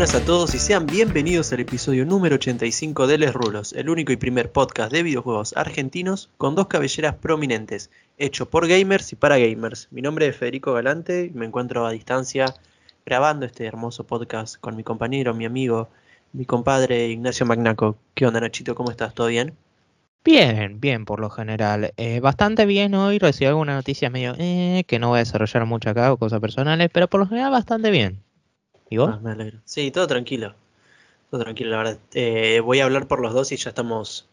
buenas a todos y sean bienvenidos al episodio número 85 de Les Rulos, el único y primer podcast de videojuegos argentinos con dos cabelleras prominentes, hecho por gamers y para gamers. Mi nombre es Federico Galante y me encuentro a distancia grabando este hermoso podcast con mi compañero, mi amigo, mi compadre Ignacio Magnaco. ¿Qué onda Nachito? ¿Cómo estás? ¿Todo bien? Bien, bien por lo general. Eh, bastante bien hoy, recibí alguna noticia medio eh, que no voy a desarrollar mucho acá o cosas personales, pero por lo general bastante bien. ¿Y vos? Ah, me alegro. Sí, todo tranquilo. Todo tranquilo, la verdad. Eh, voy a hablar por los dos y ya estamos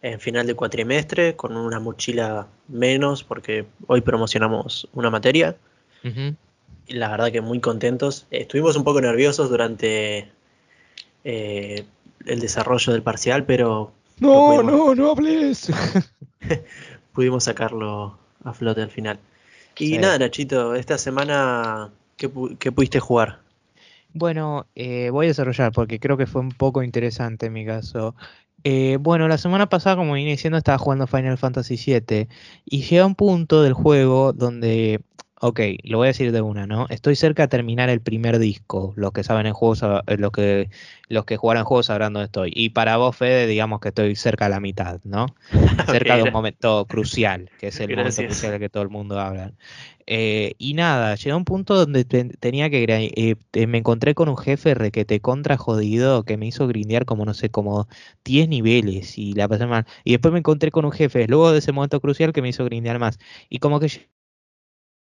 en final de cuatrimestre con una mochila menos porque hoy promocionamos una materia. Y la verdad que muy contentos. Estuvimos un poco nerviosos durante eh, el desarrollo del parcial, pero No, no, no hables. pudimos sacarlo a flote al final. Y Sí. nada, Nachito, esta semana, ¿qué, qué pudiste jugar? Bueno, eh, voy a desarrollar porque creo que fue un poco interesante en mi caso. Eh, bueno, la semana pasada, como vine diciendo, estaba jugando Final Fantasy VII y llega un punto del juego donde, ok, lo voy a decir de una, ¿no? Estoy cerca de terminar el primer disco. Los que saben en juegos, eh, los que, los que jugaron juegos sabrán dónde estoy. Y para vos, Fede, digamos que estoy cerca de la mitad, ¿no? cerca de un momento crucial, que es el momento crucial del que todo el mundo habla. Eh, y nada, llegó un punto donde te- tenía que eh, me encontré con un jefe requete contra jodido que me hizo grindear como no sé, como 10 niveles y la pasé mal. Y después me encontré con un jefe luego de ese momento crucial que me hizo grindear más. Y como que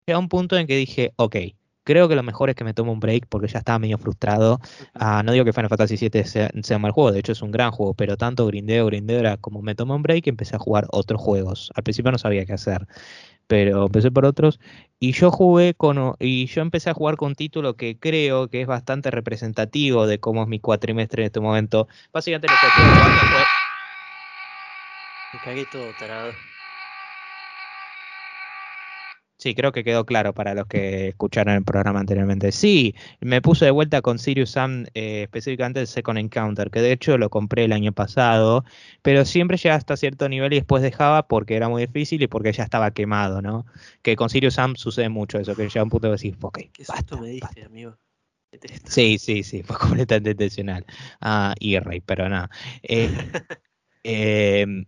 lle- llegó un punto en que dije, ok, creo que lo mejor es que me tome un break porque ya estaba medio frustrado. Ah, no digo que Final Fantasy VII sea, sea un mal juego, de hecho es un gran juego, pero tanto grindeo, grindeo era como me tomé un break y empecé a jugar otros juegos. Al principio no sabía qué hacer, pero empecé por otros y yo jugué con y yo empecé a jugar con un título que creo que es bastante representativo de cómo es mi cuatrimestre en este momento. Básicamente lo que estoy jugando fue Me cagué todo, tarado. Sí, creo que quedó claro para los que escucharon el programa anteriormente. Sí, me puse de vuelta con Sirius Sam, eh, específicamente el Second Encounter, que de hecho lo compré el año pasado, pero siempre llegaba hasta cierto nivel y después dejaba porque era muy difícil y porque ya estaba quemado, ¿no? Que con Sirius Sam sucede mucho eso, que llega un punto de decir, ok, ¿Qué basta, me basta". diste, amigo? Detesto. Sí, sí, sí, fue completamente intencional. Ah, y rey, pero nada. Eh, eh,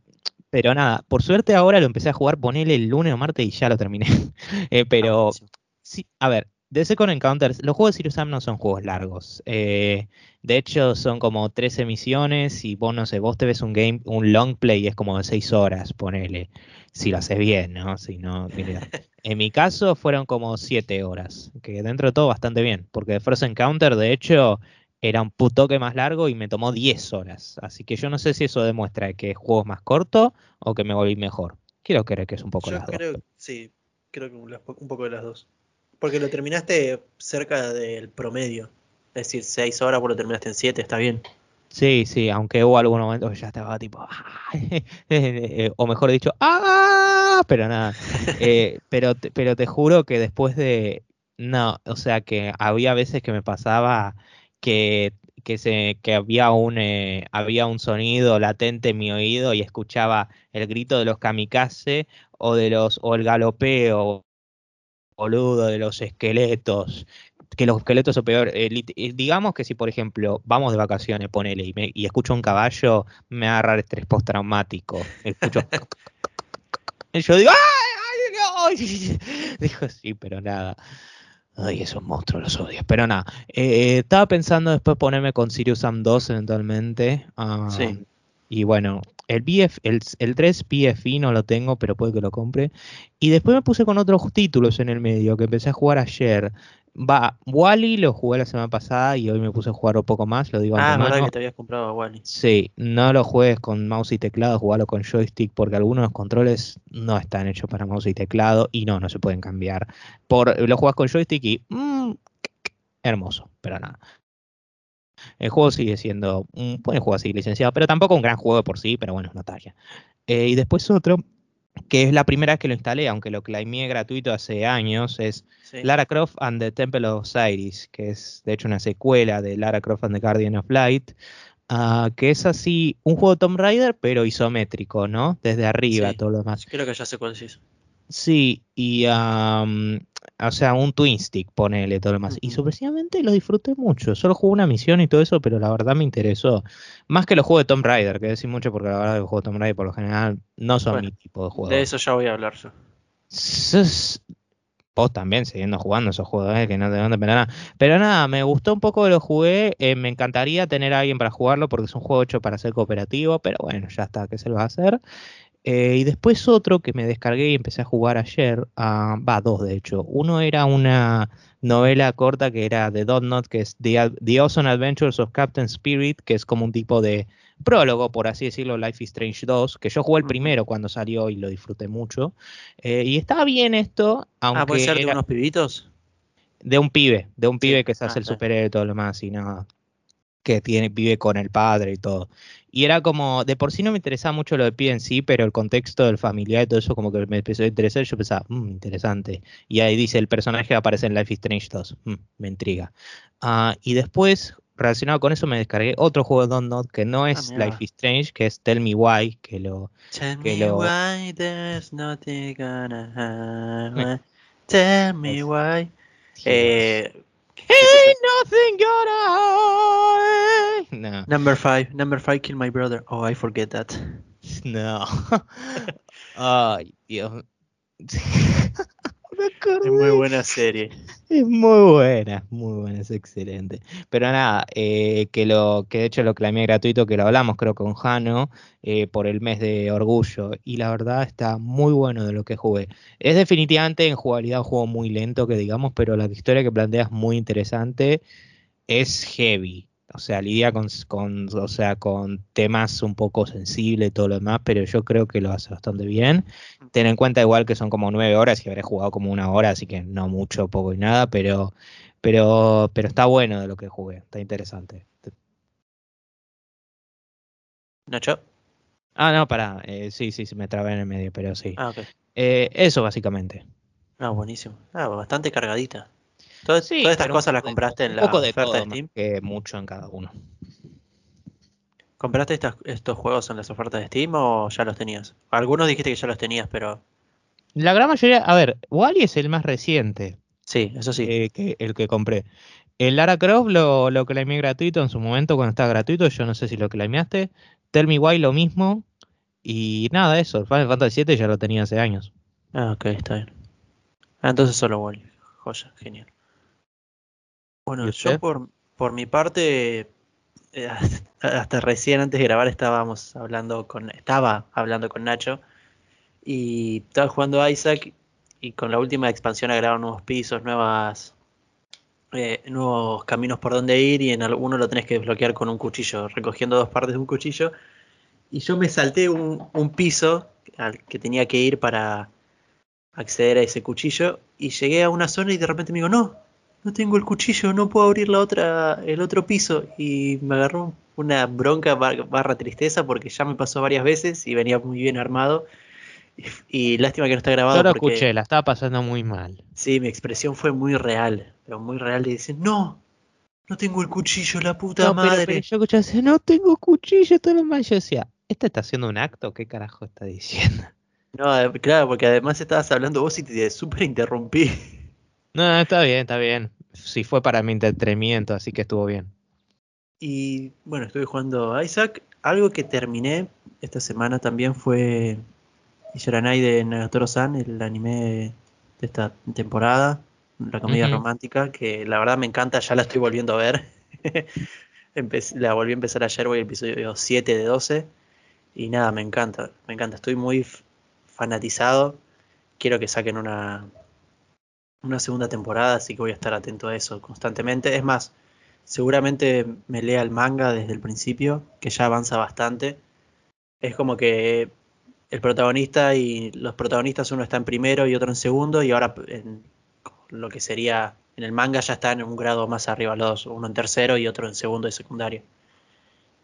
pero nada, por suerte ahora lo empecé a jugar, ponele el lunes o martes y ya lo terminé. Eh, Ah, pero buenísimo. Sí, a ver, de Second Encounters, los juegos de Sirius Sam no son juegos largos. Eh, de hecho, son como 13 misiones y vos, no sé, vos te ves un game, un long play, es como de 6 horas, ponele. Si lo haces bien, ¿no? Si no, mira. En mi caso fueron como 7 horas, que dentro de todo bastante bien, porque First Encounter, de hecho, era un putoque más largo y me tomó 10 horas. Así que yo no sé si eso demuestra que el juego es más corto o que me volví mejor. Quiero creer que es un poco Yo las dos. creo, sí, creo que un, poco de las dos. Porque lo terminaste cerca del promedio. Es decir, 6 horas, vos lo terminaste en 7, está bien. Sí, sí, aunque hubo algunos momentos que ya estaba tipo, "Ay", eh, o mejor dicho, ¡ah! Pero nada, eh, pero, pero te juro que después de, no, o sea que había veces que me pasaba que, que, se, que había, un, eh, había un sonido latente en mi oído y escuchaba el grito de los kamikaze o, de los, o el galopeo boludo de los esqueletos, que los esqueletos son peor. eh, eh, digamos que si, por ejemplo, vamos de vacaciones, ponele, y, me- y escucho un caballo, me va a agarrar estrés postraumático. Escucho. y yo digo, ¡ay! ay, ay! Dijo, sí, pero nada. Ay, esos monstruos los odio. Pero nada. eh, estaba pensando después ponerme con Sirius Sam 2 eventualmente. ah, Sí. Y bueno, el, BF, el, el 3 PFI no lo tengo, pero puede que lo compre. Y después me puse con otros títulos en el medio que empecé a jugar ayer. Va, Wally lo jugué la semana pasada y hoy me puse a jugar un poco más, lo digo Ah, verdad que te habías comprado a Wally. Sí, no lo juegues con mouse y teclado, jugalo con joystick porque algunos controles no están hechos para mouse y teclado y no, no se pueden cambiar. Por, lo juegas con joystick y mm, hermoso, pero nada. El juego sigue siendo un buen juego así licenciado, pero tampoco un gran juego de por sí, pero bueno, es una talla. Eh, y después otro, que es la primera vez que lo instalé, aunque lo claimé gratuito hace años, es Sí. Lara Croft and the Temple of Osiris, que es de hecho una secuela de Lara Croft and the Guardian of Light, ah, que es así un juego Tomb Raider, pero isométrico, ¿no? Desde arriba, Sí. todo lo demás. Creo que ya sé cuál es. Sí, y am, o sea, un twin stick, ponele todo lo demás. Y sorpresivamente lo disfruté mucho. Solo jugué una misión y todo eso, pero la verdad me interesó. Más que los juegos de Tomb Raider, que decir mucho porque la verdad los juegos de Tomb Raider por lo general no son Bueno, mi tipo de juego. De eso ya voy a hablar yo. Vos también siguiendo jugando esos juegos, eh, que no te van a depender nada. Pero nada, me gustó un poco, lo jugué. eh, me encantaría tener a alguien para jugarlo porque es un juego hecho para ser cooperativo, pero bueno, ya está, ¿qué se lo va a hacer? Eh, y después otro que me descargué y empecé a jugar ayer, ah, va, dos de hecho. Uno era una novela corta que era de Not, que es The, The Awesome Adventures of Captain Spirit, que es como un tipo de prólogo, por así decirlo, Life is Strange 2, que yo jugué el primero cuando salió y lo disfruté mucho. Eh, y estaba bien esto, Ah, puede aunque ser de era unos pibitos. de un pibe, de un Sí. pibe que se Ah, hace el está bien. superhéroe y todo lo demás y nada, que tiene, vive con el padre y todo. Y era como, de por sí no me interesaba mucho lo de pibe en sí, pero el contexto del familiar y todo eso como que me empezó a interesar yo pensaba, "Mm, interesante. Y ahí dice, el personaje aparece en Life is Strange 2, Mm, me intriga. Ah, y después, relacionado con eso, me descargué otro juego de Don't Not que no es Ah, mira. Life is Strange, que es Tell Me Why, que lo... Tell que me lo- why there's nothing gonna happen. Tell me Es- why. Eh, ¿qué es? Ain't nothing gonna... No. Number five, number five, kill my brother. Oh, I forget that. No. Uh, Ay, Dios. Es muy buena serie. Es muy buena, muy buena, es excelente. Pero nada, eh, que lo, que de hecho lo clamé gratuito, que lo hablamos creo con Jano, eh, por el mes de orgullo. Y la verdad está muy bueno de lo que jugué. Es definitivamente en jugabilidad un juego muy lento, que digamos, pero la historia que plantea es muy interesante. Es heavy. O sea, lidia con, con, o sea, con temas un poco sensibles y todo lo demás, pero yo creo que lo hace bastante bien. Ten en cuenta igual que son como nueve horas y habré jugado como una hora, así que no mucho, poco y nada, pero, pero, pero está bueno de lo que jugué, está interesante. ¿Nacho? Ah, no, pará, eh, sí, sí, sí, me trabé en el medio, pero sí. Ah, ok. Eh, eso básicamente. Ah, buenísimo. Ah, bastante cargadita. Todas, Sí, todas estas cosas las compraste en la poco de oferta todo, de Steam. que mucho en cada uno. ¿Compraste estas- estos juegos en las ofertas de Steam o ya los tenías? Algunos dijiste que ya los tenías, pero La gran mayoría, a ver, Wally es el más reciente, sí, eso sí. eh, que el que compré. El Lara Croft lo, lo claimé gratuito en su momento cuando estaba gratuito, yo no sé si lo claimeaste. Tell Me Why lo mismo. Y nada, eso, el Final Fantasy VII ya lo tenía hace años. Ah, ok, está bien. Ah, entonces solo Wally. Joya, genial. Bueno, ¿Y yo por, por mi parte, eh, hasta, hasta recién antes de grabar estábamos hablando con, estaba hablando con Nacho y estaba jugando a Isaac y con la última expansión agregaron nuevos pisos, nuevas, eh, nuevos caminos por donde ir y en alguno lo tenés que desbloquear con un cuchillo, recogiendo dos partes de un cuchillo. Y yo me salté un, un piso al que tenía que ir para acceder a ese cuchillo y llegué a una zona y de repente me digo, no, no tengo el cuchillo, no puedo abrir la otra, el otro piso. Y me agarró una bronca bar- barra tristeza porque ya me pasó varias veces y venía muy bien armado. Y, y lástima que no está grabado Yo lo porque escuché, la estaba pasando muy mal. sí, mi expresión fue muy real, pero muy real de decir, no, no tengo el cuchillo, la puta No, pero, madre. pero yo escuché no tengo cuchillo, todo lo más. Yo decía, ¿este está haciendo un acto? ¿Qué carajo está diciendo? No, claro, porque además estabas hablando vos y te súper interrumpí. No, está bien, está bien. Sí fue para mi entretenimiento, así que estuvo bien. Y bueno, estuve jugando a Isaac. Algo que terminé esta semana también fue Ishiranai de Nagatoro-san, el anime de esta temporada, la comedia romántica, que la verdad me encanta, ya la estoy volviendo a ver. La volví a empezar ayer, voy al episodio 7 de 12. Y nada, me encanta, me encanta, estoy muy fanatizado. Quiero que saquen una, una segunda temporada, así que voy a estar atento a eso constantemente. Es más, seguramente me lea el manga desde el principio, que ya avanza bastante. Es como que el protagonista y los protagonistas, uno está en primero y otro en segundo, y ahora en lo que sería en el manga ya están en un grado más arriba los dos, uno en tercero y otro en segundo de secundario.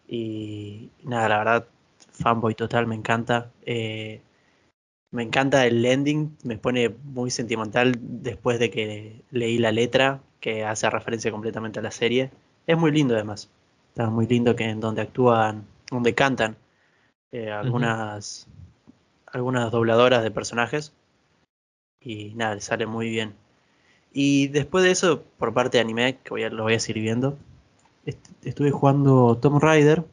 Y nada, la verdad, fanboy total, me encanta. Eh, me encanta el ending, me pone muy sentimental después de que leí la letra, que hace referencia completamente a la serie. Es muy lindo además. Está muy lindo que en donde actúan, donde cantan eh, algunas, algunas dobladoras de personajes. Y nada, le sale muy bien. Y después de eso, por parte de anime, que voy a, lo voy a seguir viendo, estuve jugando Tomb Raider,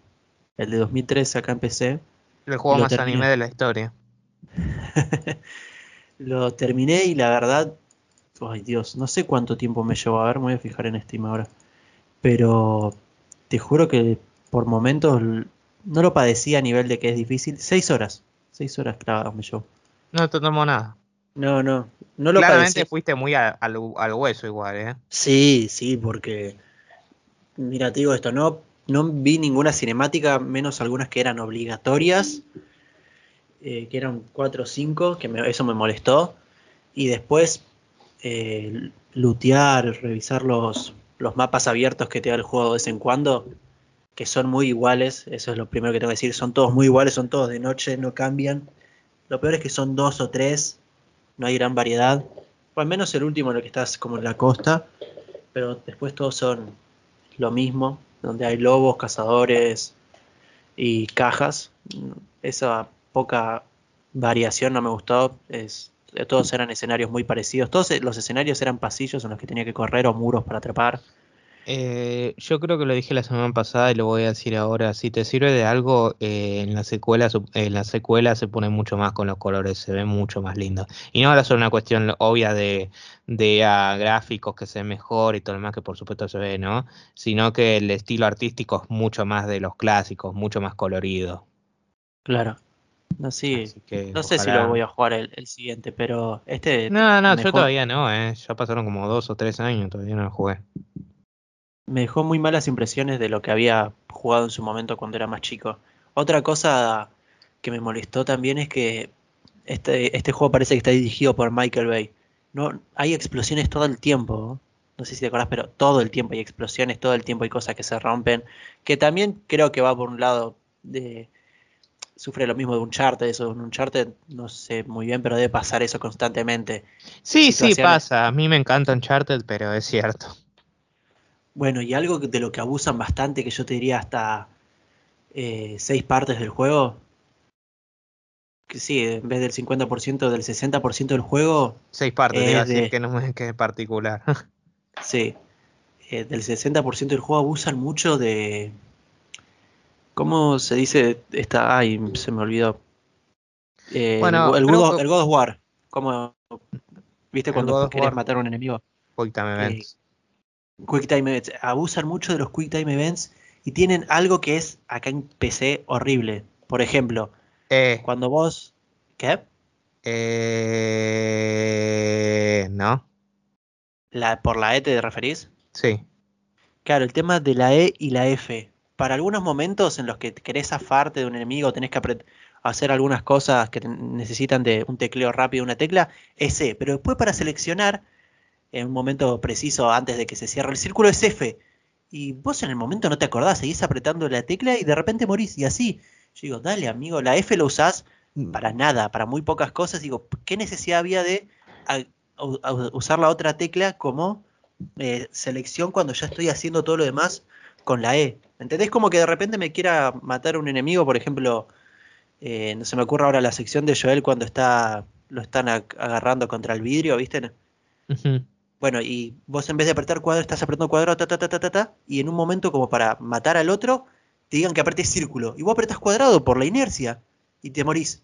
el de 2013 acá en PC. El juego más anime de la historia. lo terminé y la verdad, ay Dios, no sé cuánto tiempo me llevó. A ver, me voy a fijar en Steam ahora. Pero te juro que por momentos no lo padecía a nivel de que es difícil. Seis horas, seis horas clavadas me llevó. No te tomó nada. No, no, no lo Claramente fuiste muy al, hueso igual, ¿eh? Sí, sí, porque mira, te digo esto, no, no vi ninguna cinemática, menos algunas que eran obligatorias, eh, que eran 4 o 5, que eso me molestó. Y después eh, lutear, revisar los, los mapas abiertos que te da el juego de vez en cuando, que son muy iguales, eso es lo primero que tengo que decir, son todos muy iguales, son todos de noche, no cambian. Lo peor es que son dos o tres, no hay gran variedad. O al menos el último en que estás como en la costa, pero después todos son lo mismo, donde hay lobos, cazadores y cajas. Esa poca variación no me gustó. Es, todos eran escenarios muy parecidos. Todos los escenarios eran pasillos en los que tenía que correr o muros para atrapar. Eh, yo creo que lo dije la semana pasada y lo voy a decir ahora. Si te sirve de algo, eh, en la secuela en la secuela se pone mucho más con los colores, se ve mucho más lindo. Y no ahora es una cuestión obvia de, de gráficos que se ven mejor y todo lo demás que por supuesto se ve, ¿no? Sino que el estilo artístico es mucho más de los clásicos, mucho más colorido. Claro. No, sí, no sé si lo voy a jugar el, siguiente, pero este... No, no, yo todavía no, eh. ya pasaron como dos o tres años, todavía no lo jugué me dejó muy malas impresiones de lo que había jugado en su momento cuando era más chico. Otra cosa que me molestó también es que este, este juego parece que está dirigido por Michael Bay. No, hay explosiones todo el tiempo. No sé si te acordás, pero todo el tiempo hay explosiones, todo el tiempo hay cosas que se rompen. Que también creo que va por un lado de. Sufre lo mismo de un charter, eso de un charter, no sé muy bien, pero debe pasar eso constantemente. Sí, sí, pasa. A mí me encanta Uncharted, pero es cierto. Bueno, y algo de lo que abusan bastante, que yo te diría hasta eh, seis partes del juego. Que sí, en vez del 50%, del 60% del juego. Seis partes, es que no es que es particular. sí, eh, del 60% del juego abusan mucho de. ¿Cómo se dice? Esta, ay, se me olvidó. Eh, bueno, el, God, of War. ¿Cómo, ¿Viste cuando querés matar a un enemigo? Quick Time Events. Abusan mucho de los Quick Time Events y tienen algo que es acá en PC horrible. Por ejemplo, eh. cuando vos. ¿Qué? Eh, no. La, ¿Por la E te referís? Sí. Claro, el tema de la E y la F. Para algunos momentos en los que querés zafarte de un enemigo, tenés que hacer algunas cosas que necesitan de un tecleo rápido, una tecla, es E. Pero después para seleccionar en un momento preciso antes de que se cierre el círculo es F. Y vos en el momento no te acordás, seguís apretando la tecla y de repente morís. Y así, yo digo, dale amigo, la F la usás mm. para nada, para muy pocas cosas. Digo, ¿qué necesidad había de usar la otra tecla como eh, selección cuando ya estoy haciendo todo lo demás con la E? ¿Entendés? Como que de repente me quiera matar un enemigo, por ejemplo, eh, no se me ocurre ahora la sección de Joel cuando está lo están agarrando contra el vidrio, ¿viste? Bueno, y vos en vez de apretar cuadrado, estás apretando cuadrado, ta, ta, ta, ta, ta, y en un momento como para matar al otro, te digan que apretes círculo. Y vos apretas cuadrado por la inercia y te morís.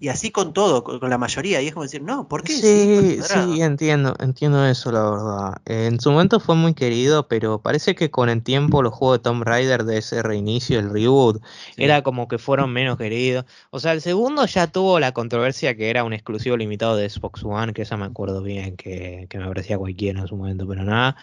Y así con todo, con, la mayoría. Y es como decir, no, ¿por qué? Sí, sí, entiendo, entiendo eso, la verdad. En su momento fue muy querido, pero parece que con el tiempo los juegos de Tomb Raider de ese reinicio, el reboot, era como que fueron menos queridos. O sea, el segundo ya tuvo la controversia que era un exclusivo limitado de Xbox One, que esa me acuerdo bien, que, que me parecía cualquiera en su momento, pero nada.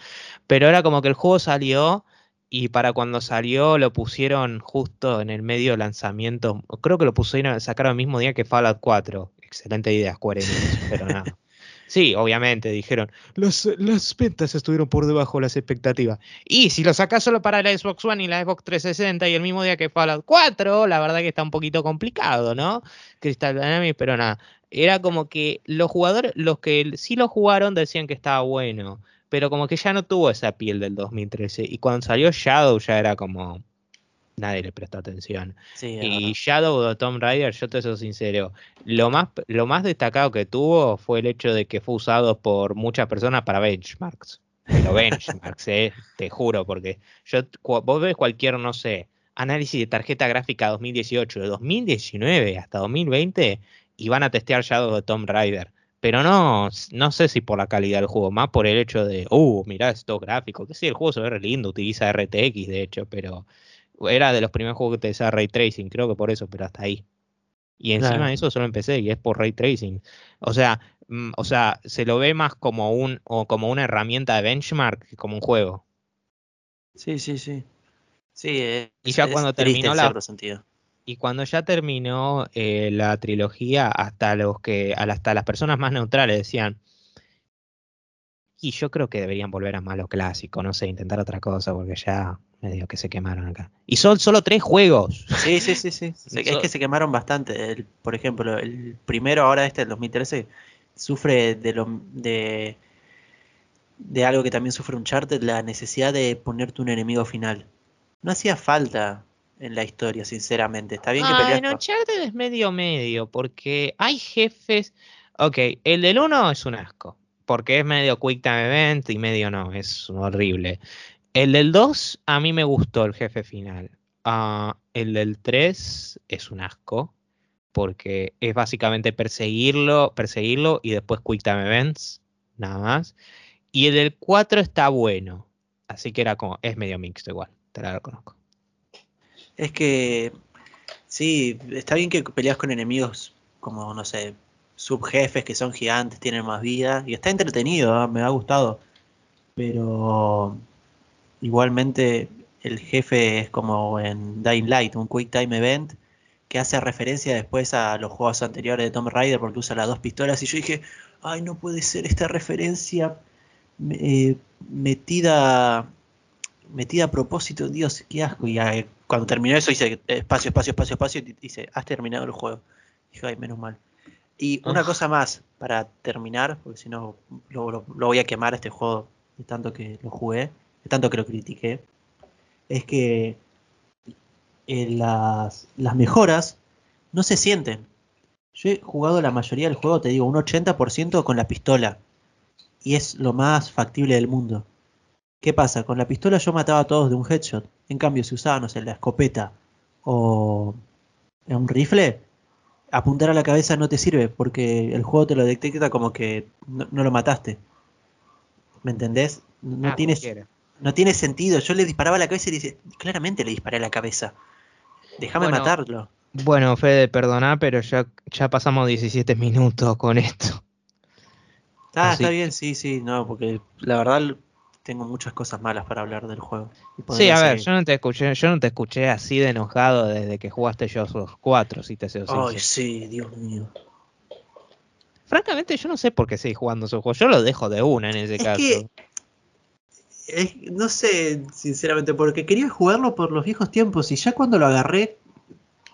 Pero era como que el juego salió y para cuando salió lo pusieron justo en el medio de lanzamiento. Creo que lo pusieron, sacaron el mismo día que Fallout 4. Excelente idea, Square Enix, pero nada. Sí, obviamente, dijeron, las, las ventas estuvieron por debajo de las expectativas. Y si lo sacas solo para la Xbox One y la Xbox 360 y el mismo día que Fallout 4, la verdad que está un poquito complicado, ¿no? Crystal Dynamics, pero nada. Era como que los jugadores, los que sí lo jugaron decían que estaba bueno pero como que ya no tuvo esa piel del 2013. Y cuando salió Shadow ya era como... nadie le prestó atención. Sí, Y. Shadow de Tomb Raider, yo te soy sincero, lo más, lo más destacado que tuvo fue el hecho de que fue usado por muchas personas para benchmarks. Pero benchmarks, eh, te juro, porque yo, vos ves cualquier, no sé, análisis de tarjeta gráfica 2018, de 2019 hasta 2020, y van a testear Shadow de Tomb Raider. Pero no, no sé si por la calidad del juego, más por el hecho de, uh, mirá estos gráficos, que sí, el juego se ve lindo, utiliza RTX de hecho, pero era de los primeros juegos que utilizaba Ray Tracing, creo que por eso, pero hasta ahí. Y encima Claro. de eso solo empecé y es por Ray Tracing. O sea, mm, o sea, se lo ve más como un o como una herramienta de benchmark que como un juego. Sí, sí, sí. Sí, es, Y ya es cuando terminó la- sentido. Y cuando ya terminó eh, la trilogía, hasta los que, hasta las personas más neutrales decían, y yo creo que deberían volver a más lo clásico, no sé, intentar otra cosa, porque ya medio que se quemaron acá. Y son solo tres juegos. Sí, sí, sí, sí. Es que se quemaron bastante. El- por ejemplo, el primero ahora este del 2013 sufre de lo de de algo que también sufre Uncharted, la necesidad de ponerte un enemigo final. No hacía falta en la historia, sinceramente. Está bien que Ah, peleas en Uncharted es medio medio, porque hay jefes. Ok, el del 1 es un asco, porque es medio quick time event y medio no, es horrible. El del 2 a mí me gustó el jefe final. Ah, el del 3 es un asco, porque es básicamente perseguirlo, perseguirlo y después quick time events, nada más. Y el del 4 está bueno, así que era como, es medio mixto igual, te la reconozco. Es que sí, está bien que peleas con enemigos como, no sé, subjefes que son gigantes, tienen más vida, y está entretenido, ¿ah? me ha gustado. Pero igualmente el jefe es como en Dying Light, un Quick Time Event que hace referencia después a los juegos anteriores de Tomb Raider porque usa las dos pistolas y yo dije, ay, no puede ser esta referencia eh, metida metida a propósito, Dios, qué asco. Y eh, cuando terminó eso dice espacio, espacio, espacio, espacio, y dice, has terminado el juego. Dije, ay, menos mal. Y una Ah. cosa más para terminar, porque si no lo, lo- lo voy a quemar este juego de tanto que lo jugué, de tanto que lo critiqué, es que eh, las, las mejoras no se sienten. Yo he jugado la mayoría del juego, te digo, un 80% con la pistola. Y es lo más factible del mundo. ¿Qué pasa? Con la pistola yo mataba a todos de un headshot. En cambio, si usaba, no sé, la escopeta o un rifle, apuntar a la cabeza no te sirve porque el juego te lo detecta como que no, no lo mataste. ¿Me entendés? No, Ah, no tiene sentido. Yo le disparaba a la cabeza y le dice, claramente le disparé a la cabeza. Déjame Bueno, matarlo. Bueno, Fede, perdoná, pero ya, ya pasamos 17 minutos con esto. Ah, así está bien, sí, sí, no, porque la verdad tengo muchas cosas malas para hablar del juego. Sí, a ver, seguir. yo no te escuché, yo no te escuché así de enojado desde que jugaste yo los 4, si te soy Ay, sí, Dios mío. Francamente, yo no sé por qué seguís jugando esos juegos. Yo lo dejo de una en ese Es caso. que- Es- no sé, sinceramente, porque quería jugarlo por los viejos tiempos y ya cuando lo agarré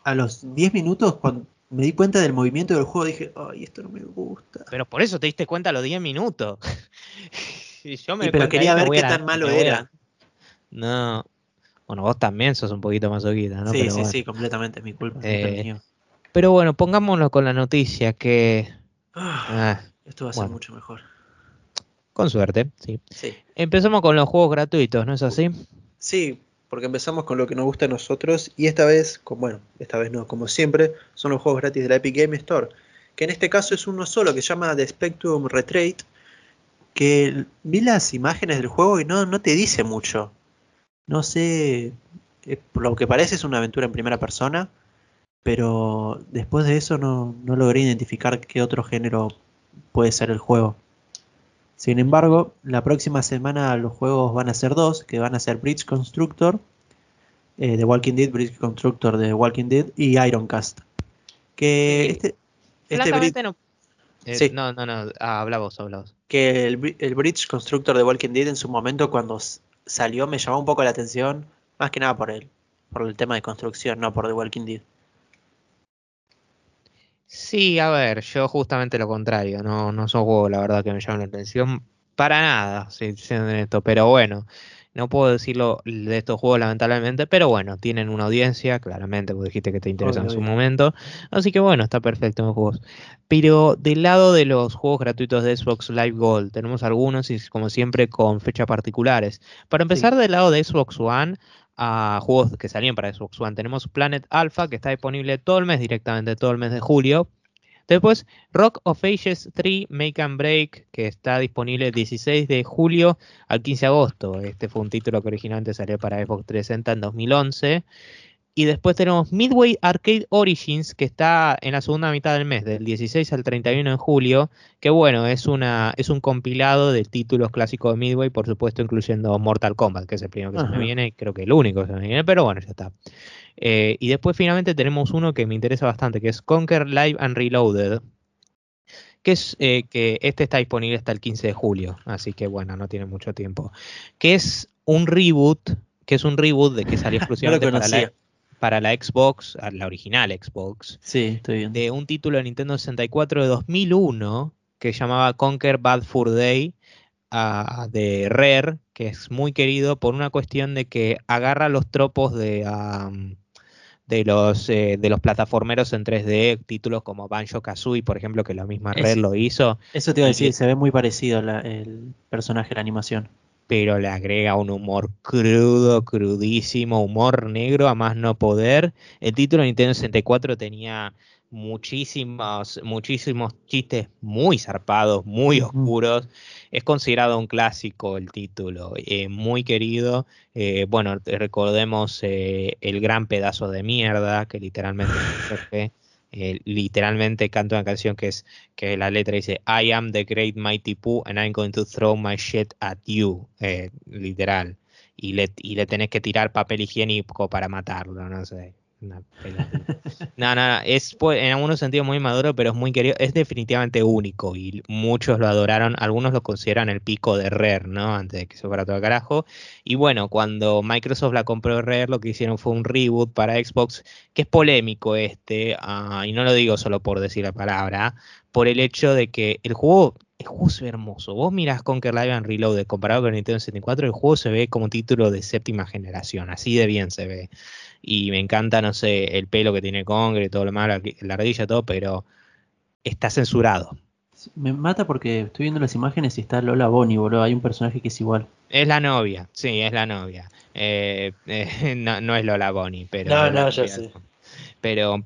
a los 10 minutos, cuando me di cuenta del movimiento del juego, dije, ay, esto no me gusta. Pero por eso te diste cuenta a los 10 minutos. Si yo me Y doy pero quería ver qué tan malo era. No. Bueno, vos también sos un poquito masoquista, ¿no? sí, Pero sí, bueno. sí, completamente, es mi culpa. Eh. Pero bueno, pongámoslo con la noticia que. Ah, ah, esto va a ser mucho mejor. con suerte, sí. Sí. Empezamos con los juegos gratuitos, ¿no es así? Sí, porque empezamos con lo que nos gusta a nosotros y esta vez, con, bueno, esta vez no, como siempre, son los juegos gratis de la Epic Game Store, que en este caso es uno solo que se llama The Spectrum Retreat, que vi las imágenes del juego y no, no te dice mucho. No sé, eh, por lo que parece es una aventura en primera persona, pero después de eso no, no logré identificar qué otro género puede ser el juego. Sin embargo, la próxima semana los juegos van a ser dos, que van a ser Bridge Constructor, eh, de Walking Dead, Bridge Constructor de Walking Dead y Ironcast. Que este, este Bridge- no. Eh, Sí. No, no, no. Ah, habla vos, habla vos. que el, el Bridge Constructor de Walking Dead en su momento cuando salió me llamó un poco la atención, más que nada por el, por el tema de construcción, no por The Walking Dead. Sí, a ver, yo justamente lo contrario, no, no son juegos la verdad que me llaman la atención para nada, si siendo esto, pero bueno, No puedo decirlo de estos juegos lamentablemente, pero bueno, tienen una audiencia, claramente, porque dijiste que te interesan en su momento. Así que bueno, está perfecto en los juegos. Pero del lado de los juegos gratuitos de Xbox Live Gold, tenemos algunos y como siempre con fechas particulares. Para empezar del lado de Xbox One, a juegos que salían para Xbox One, tenemos Planet Alpha, que está disponible todo el mes, directamente todo el mes de julio. Después, Rock of Ages 3 Make and Break, que está disponible el 16 de julio al 15 de agosto. Este fue un título que originalmente salió para Xbox 360 en 2011. Y después tenemos Midway Arcade Origins, que está en la segunda mitad del mes, del 16 al 31 de julio, que bueno, es, una, es un compilado de títulos clásicos de Midway, por supuesto incluyendo Mortal Kombat, que es el primero que se me viene, creo que el único que se me viene, pero bueno, ya está. Eh, y después finalmente tenemos uno que me interesa bastante, que es Conquer Live and Reloaded, que es eh, que este está disponible hasta el 15 de julio, así que bueno, no tiene mucho tiempo. Que es un reboot, que es un reboot de que salió exclusivamente para la para la Xbox, la original Xbox, sí, estoy bien. de un título de Nintendo 64 de 2001 que llamaba Conquer Bad Fur Day uh, de Rare, que es muy querido por una cuestión de que agarra los tropos de, de, los, eh, de los plataformeros en 3D, títulos como Banjo Kazooie, por ejemplo, que la misma Rare lo hizo. Eso te iba a decir, se ve muy parecido el personaje, la animación pero le agrega un humor crudo, crudísimo, humor negro a más no poder. El título de Nintendo 64 tenía muchísimos, muchísimos chistes muy zarpados, muy oscuros. Es considerado un clásico el título, eh, muy querido. Eh, bueno, recordemos eh, el gran pedazo de mierda que literalmente eh, literalmente canta una canción que es que la letra dice I am the great mighty Pooh and I'm going to throw my shit at you, eh, literal. Y le, y le tenés que tirar papel higiénico para matarlo, no sé. no, no, es pues, en algunos sentidos muy maduro, pero es muy querido, es definitivamente único y muchos lo adoraron, algunos lo consideran el pico de Rare, ¿no? Antes de que se fuera todo el carajo. Y bueno, cuando Microsoft la compró Rare, lo que hicieron fue un reboot para Xbox, que es polémico este, ah, y no lo digo solo por decir la palabra, por el hecho de que el juego el juego se ve hermoso. Vos mirás Conquer Live and Reloaded comparado con Nintendo 64, el juego se ve como título de séptima generación, así de bien se ve y me encanta, no sé, el pelo que tiene Congre y todo lo malo, la ardilla, todo, pero está censurado. Me mata porque estoy viendo las imágenes y está Lola Bonnie, boludo. Hay un personaje que es igual. Es la novia, sí, es la novia. Eh, eh, no, es Lola Bonnie, pero. No, no, ya sé. Pero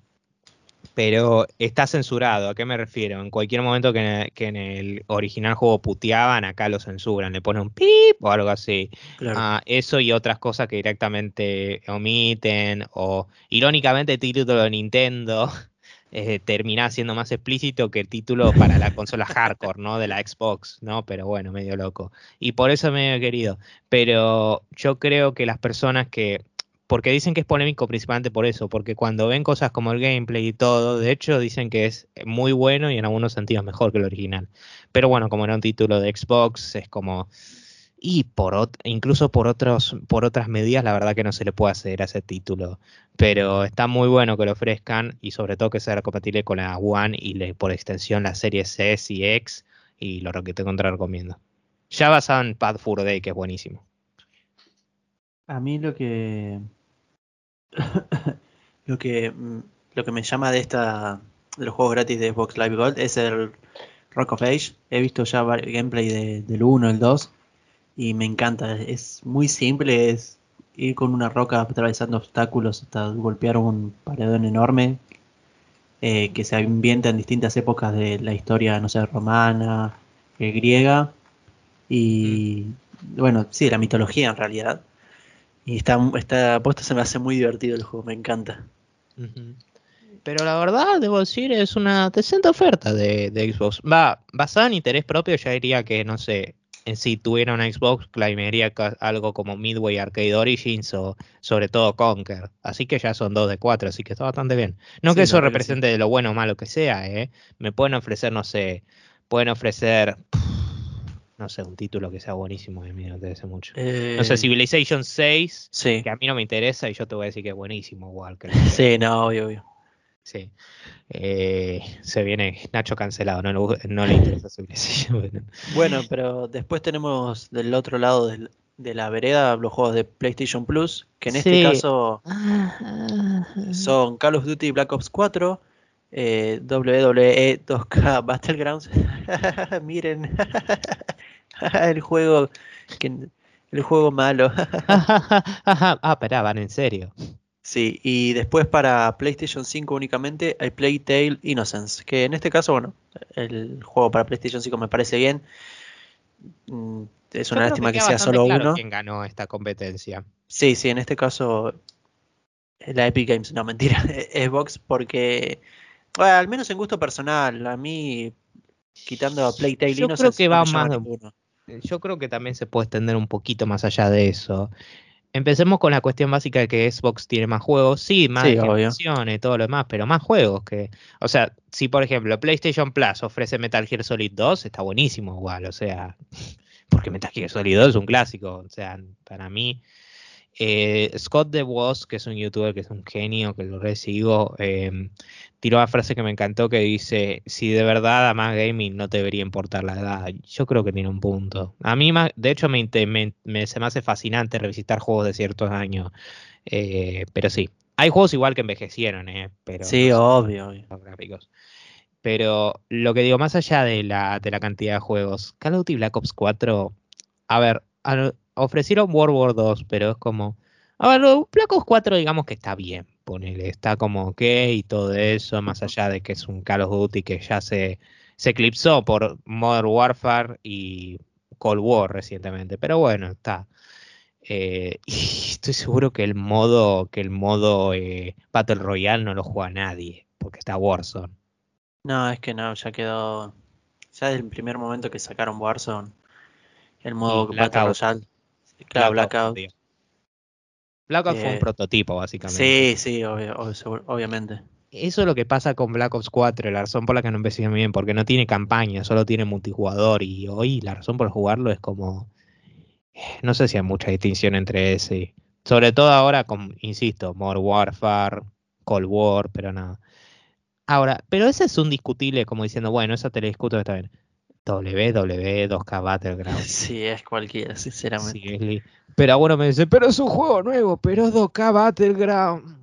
pero está censurado. ¿A qué me refiero? En cualquier momento que en, el, original juego puteaban, acá lo censuran, le ponen un pip o algo así. Ah, eso y otras cosas que directamente omiten, o irónicamente el título de Nintendo eh, termina siendo más explícito que el título para la consola hardcore, ¿no? De la Xbox, ¿no? Pero bueno, medio loco. Y por eso me he querido. Pero yo creo que las personas que porque dicen que es polémico principalmente por eso, porque cuando ven cosas como el gameplay y todo, de hecho dicen que es muy bueno y en algunos sentidos mejor que el original. Pero bueno, como era un título de Xbox, es como y por incluso por otros por otras medidas la verdad que no se le puede hacer a ese título, pero está muy bueno que lo ofrezcan y sobre todo que sea compatible con la One y por extensión la serie S y X y lo que te contra recomiendo. Ya basado en Path Fur Day que es buenísimo. A mí lo que lo que lo que me llama de esta de los juegos gratis de Xbox Live Gold es el Rock of Age. He visto ya gameplay de, del 1, el 2 y me encanta. Es muy simple, es ir con una roca atravesando obstáculos hasta golpear un paredón enorme eh, que se ambienta en distintas épocas de la historia, no sé, romana, eh, griega y mm. bueno, sí, la mitología en realidad. Y está, está puesto se me hace muy divertido el juego, me encanta. Pero la verdad, debo decir, es una decente oferta de, Xbox. Va, basada en interés propio, ya diría que, no sé, en si tuviera una Xbox, claimería algo como Midway Arcade Origins o sobre todo Conquer. Así que ya son dos de cuatro, así que está bastante bien. No que eso represente de lo bueno o malo que sea, ¿eh? Me pueden ofrecer, no sé, pueden ofrecer no sé, un título que sea buenísimo a mí me interesa mucho. No sé, eh, Civilization 6, que a mí no me interesa y yo te voy a decir que es buenísimo, Walker. Sí, no, obvio, obvio. Sí. Eh, se viene Nacho cancelado, no, le interesa Civilization. bueno, pero después tenemos del otro lado del, de la vereda los juegos de PlayStation Plus, que en este caso son Call of Duty Black Ops 4, eh, WWE 2K Battlegrounds. Miren el juego que, el juego malo. ah, espera, van en serio. Sí, y después para PlayStation 5 únicamente hay Playtale Innocence, que en este caso, bueno, el juego para PlayStation 5 me parece bien. Mm, es una lástima que, sea solo uno. ¿Quién ganó esta competencia? Sí, sí, en este caso la Epic Games, no mentira, Xbox, porque bueno, al menos en gusto personal, a mí quitando a Playtale Yo creo que va más Yo creo que también se puede extender un poquito más allá de eso. Empecemos con la cuestión básica de que Xbox tiene más juegos, sí, más sí, y todo lo demás, pero más juegos que, o sea, si por ejemplo PlayStation Plus ofrece Metal Gear Solid 2, está buenísimo igual, o sea, porque Metal Gear Solid 2 es un clásico, o sea, para mí eh, Scott DeWoss, que es un youtuber que es un genio, que lo recibo, eh, tiró una frase que me encantó que dice, si de verdad más gaming no te debería importar la edad. Yo creo que tiene un punto. A mí, de hecho, me, se me hace fascinante revisitar juegos de ciertos años. Eh, pero sí, hay juegos igual que envejecieron, ¿eh? Pero, sí, obvio. Gráficos. Pero lo que digo, más allá de la, de la cantidad de juegos, Call of Duty Black Ops 4, a ver, ofrecieron World War 2, pero es como. A ver, Black Ops 4, digamos que está bien, ponele, está como ok y todo eso, más allá de que es un Call of Duty que ya se, se eclipsó por Modern Warfare y Cold War recientemente, pero bueno, está. Eh, y estoy seguro que el modo, que el modo eh, Battle Royale no lo juega nadie, porque está Warzone. No, es que no, ya quedó. Ya desde el primer momento que sacaron Warzone, el modo Battle Royale Claro, Blackout. Blackout fue un eh, prototipo, básicamente. Sí, sí, obviamente. Eso es lo que pasa con Black Ops 4, la razón por la que no empecé bien, porque no tiene campaña, solo tiene multijugador y hoy la razón por jugarlo es como... No sé si hay mucha distinción entre ese. Sobre todo ahora con, insisto, More Warfare, Cold War, pero nada. Ahora, pero ese es un discutible como diciendo, bueno, eso te lo discuto está bien. WWE 2K Battleground. Sí, es cualquiera, sinceramente. pero bueno, me dice, pero es un juego nuevo, pero es 2K Battleground.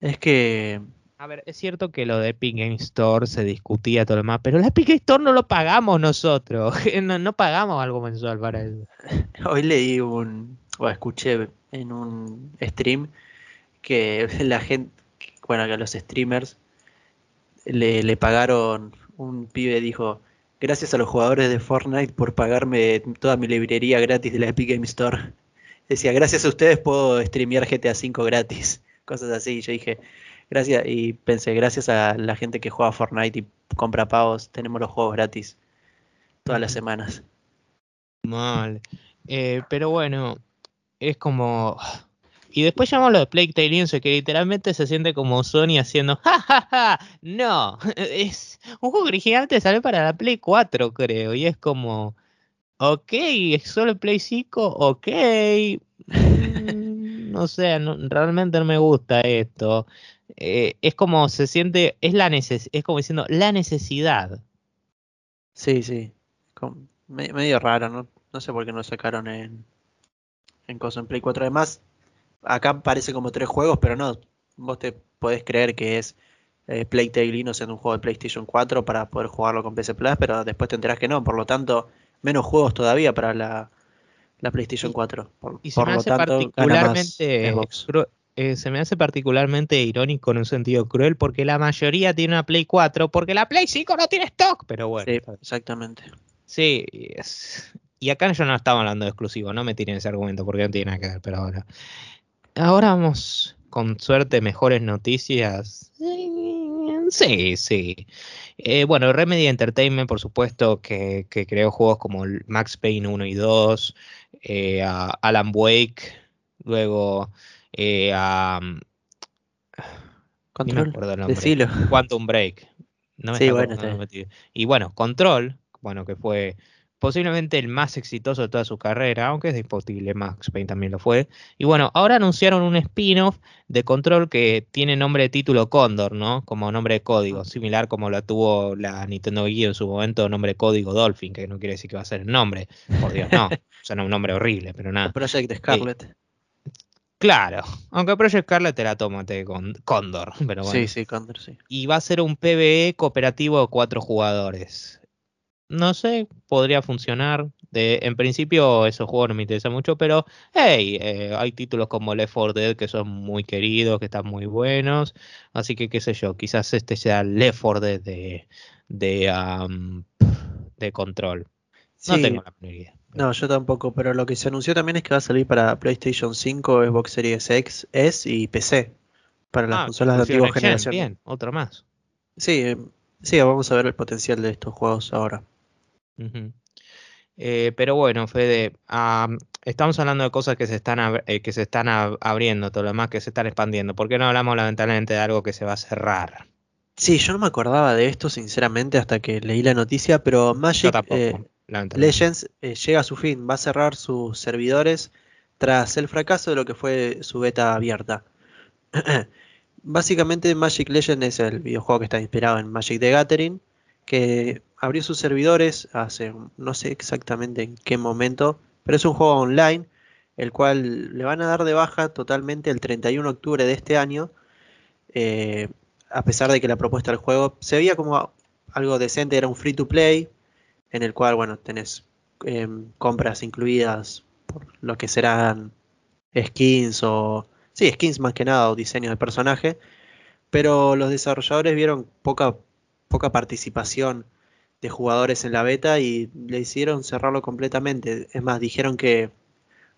Es que. A ver, es cierto que lo de Epic Game Store se discutía todo lo demás, pero el Epic Game Store no lo pagamos nosotros. No, pagamos algo mensual para eso. Hoy leí un. o escuché en un stream que la gente. Bueno, que a los streamers le, le pagaron un pibe dijo, gracias a los jugadores de Fortnite por pagarme toda mi librería gratis de la Epic Game Store. Decía, gracias a ustedes puedo streamear GTA V gratis. Cosas así. Y yo dije, gracias. Y pensé, gracias a la gente que juega Fortnite y compra pavos, tenemos los juegos gratis todas las semanas. Mal. Eh, pero bueno, es como y después llamamos lo de Plague Tale que literalmente se siente como Sony haciendo ¡Ja, No, es un juego original te sale para la Play 4, creo. Y es como, ok, es solo Play 5, ok. Mm, no sé, realmente no me gusta esto. Eh, es como se siente, es la neces es como diciendo la necesidad. Sí, sí. medio raro, ¿no? No sé por qué no sacaron en, en cosa en Play 4. Además, acá parece como tres juegos, pero no, vos te podés creer que es eh, Playtale Innocent un juego de PlayStation 4 para poder jugarlo con PC Plus, pero después te enterás que no, por lo tanto, menos juegos todavía para la, PlayStation 4. Por, y se me hace particularmente eh, se me hace particularmente irónico en un sentido cruel porque la mayoría tiene una Play 4 porque la Play 5 no tiene stock, pero bueno. Sí, exactamente. Sí, y acá yo no estaba hablando de exclusivo, no me tiren ese argumento porque no tiene nada que ver, pero ahora. Ahora vamos, con suerte, mejores noticias. Sí, sí. Eh, bueno, Remedy Entertainment, por supuesto, que, creó juegos como Max Payne 1 y 2, eh, a Alan Wake, luego eh, a... Control, Quantum Break. No me sí, bueno, y bueno, Control, bueno, que fue posiblemente el más exitoso de toda su carrera, aunque es discutible, Max Payne también lo fue. Y bueno, ahora anunciaron un spin-off de Control que tiene nombre de título Condor, ¿no? Como nombre de código, similar como lo tuvo la Nintendo Wii en su momento, nombre de código Dolphin, que no quiere decir que va a ser el nombre, por Dios, no, suena un nombre horrible, pero nada. Project Scarlet. Claro, aunque Project Scarlet te la tómate con Condor, pero bueno. Sí, sí, Condor, sí. Y va a ser un PvE cooperativo de cuatro jugadores no sé, podría funcionar. De, en principio esos juegos no me interesan mucho, pero hey, eh, hay títulos como Left 4 Dead que son muy queridos, que están muy buenos. Así que qué sé yo, quizás este sea Left 4 Dead de, de, de control. No tengo la idea. No, yo tampoco, pero lo que se anunció también es que va a salir para PlayStation 5, Xbox Series X, S y PC. Para las ah, consolas de antigua generación. Bien, otro más. Sí, sí, vamos a ver el potencial de estos juegos ahora. Eh, pero bueno, Fede, estamos hablando de cosas que se están, eh, que se están abriendo, todo lo demás que se están expandiendo. ¿Por qué no hablamos lamentablemente de algo que se va a cerrar? Sí, yo no me acordaba de esto sinceramente hasta que leí la noticia, pero Magic eh, Legends llega a su fin, va a cerrar sus servidores tras el fracaso de lo que fue su beta abierta. Básicamente Magic Legends es el videojuego que está inspirado en Magic the Gathering, que abrió sus servidores hace no sé exactamente en qué momento, pero es un juego online, el cual le van a dar de baja totalmente el 31 de octubre de este año, eh, a pesar de que la propuesta del juego se veía como algo decente, era un free to play, en el cual, bueno, tenés em, compras incluidas por lo que serán skins o... Sí, skins más que nada o diseños de personaje, pero los desarrolladores vieron poca, poca participación de jugadores en la beta y le hicieron cerrarlo completamente. Es más, dijeron que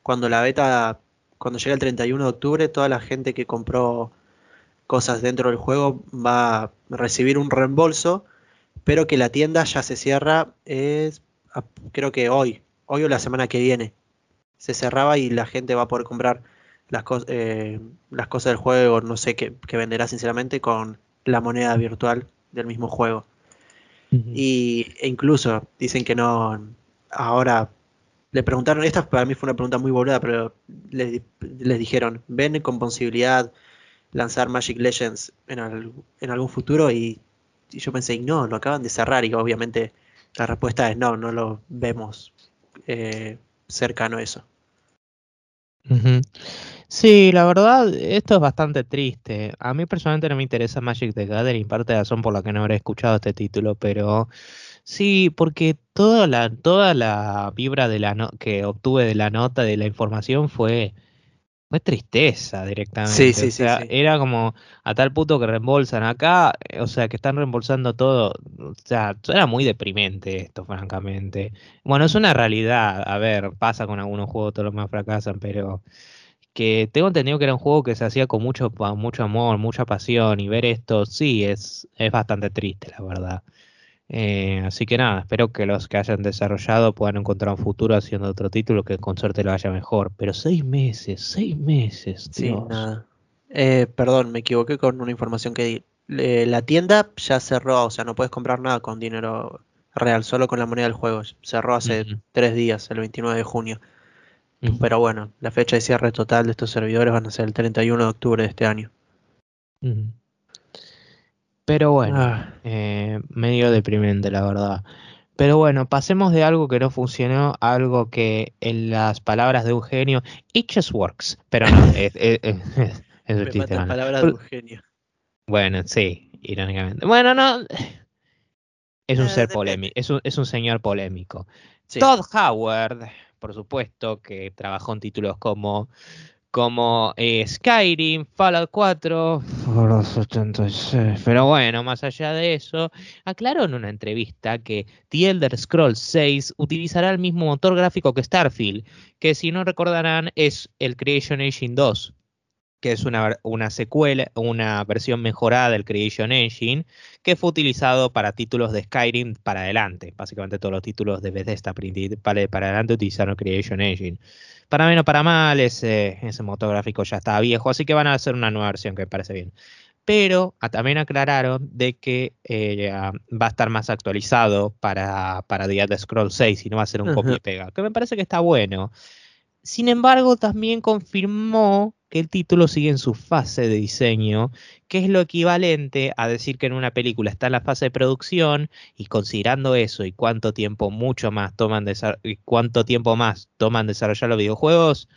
cuando la beta, cuando llega el 31 de octubre, toda la gente que compró cosas dentro del juego va a recibir un reembolso, pero que la tienda ya se cierra, es, creo que hoy, hoy o la semana que viene. Se cerraba y la gente va a poder comprar las, eh, las cosas del juego, no sé qué venderá sinceramente, con la moneda virtual del mismo juego. Y e incluso dicen que no, ahora le preguntaron, esta para mí fue una pregunta muy boluda, pero les, dijeron, ¿ven con posibilidad lanzar Magic Legends en, en algún futuro? Y, yo pensé, no, lo acaban de cerrar y obviamente la respuesta es no, no lo vemos eh, cercano a eso. Sí, la verdad, esto es bastante triste. A mí personalmente no me interesa Magic the Gathering, parte de la razón por la que no habré escuchado este título, pero sí, porque toda la, toda la vibra de la que obtuve de la nota, de la información, fue, fue tristeza directamente. Sí, sí, o sea, sí, Era como a tal punto que reembolsan acá, o sea, que están reembolsando todo. O sea, era muy deprimente esto, francamente. Bueno, es una realidad. A ver, pasa con algunos juegos, todos los más fracasan, pero que tengo entendido que era un juego que se hacía con mucho, mucho amor, mucha pasión, y ver esto sí es, es bastante triste, la verdad. Eh, así que nada, espero que los que hayan desarrollado puedan encontrar un futuro haciendo otro título que con suerte lo vaya mejor. Pero seis meses, seis meses. Sí, nada. Eh, perdón, me equivoqué con una información que di. la tienda ya cerró, o sea, no puedes comprar nada con dinero real, solo con la moneda del juego. Cerró hace tres días, el 29 de junio. Pero bueno, la fecha de cierre total de estos servidores van a ser el 31 de octubre de este año. Pero bueno, ah. eh, medio deprimente la verdad. Pero bueno, pasemos de algo que no funcionó a algo que en las palabras de un genio, it just works. Pero no, es, es, es, es palabras de un genio. Bueno, sí, irónicamente. Bueno, no. Es un eh, ser polémico, es un, es un señor polémico. Todd Howard por supuesto, que trabajó en títulos como, como eh, Skyrim, Fallout 4, pero bueno, más allá de eso, aclaró en una entrevista que The Elder Scrolls 6 utilizará el mismo motor gráfico que Starfield, que si no recordarán es el Creation Engine 2 que es una, una, secuela, una versión mejorada del Creation Engine, que fue utilizado para títulos de Skyrim para adelante. Básicamente todos los títulos de Bethesda para, para adelante utilizaron Creation Engine. Para menos para mal, ese, ese motor gráfico ya estaba viejo, así que van a hacer una nueva versión que me parece bien. pero ah, también aclararon de que eh, va a estar más actualizado para, para The Elder Scrolls 6 y no va a ser un copia y pega, que me parece que está bueno. Sin embargo, también confirmó que el título sigue en su fase de diseño, que es lo equivalente a decir que en una película está en la fase de producción y considerando eso y cuánto tiempo mucho más toman y cuánto tiempo más toman desarrollar los videojuegos,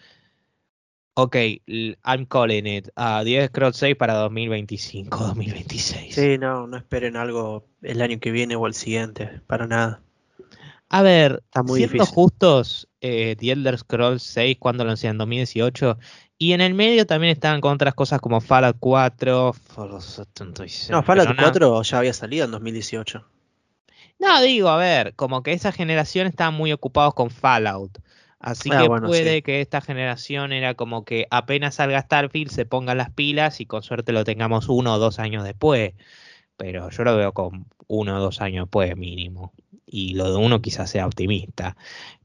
Ok, I'm calling it. Uh, 10 Scrolls 6 para 2025, 2026. Sí, no, no esperen algo el año que viene o el siguiente, para nada. A ver, siendo justos, eh, The Elder Scrolls 6 cuando lo en 2018 y en el medio también estaban con otras cosas como Fallout 4, Fallout 76. No, Fallout 4 ya había salido en 2018. No, digo, a ver, como que esa generación estaba muy ocupados con Fallout. Así ah, que puede que esta generación era como que apenas salga Starfield se pongan las pilas y con suerte lo tengamos uno o dos años después. Pero yo lo veo con uno o dos años después mínimo. Y lo de uno quizás sea optimista.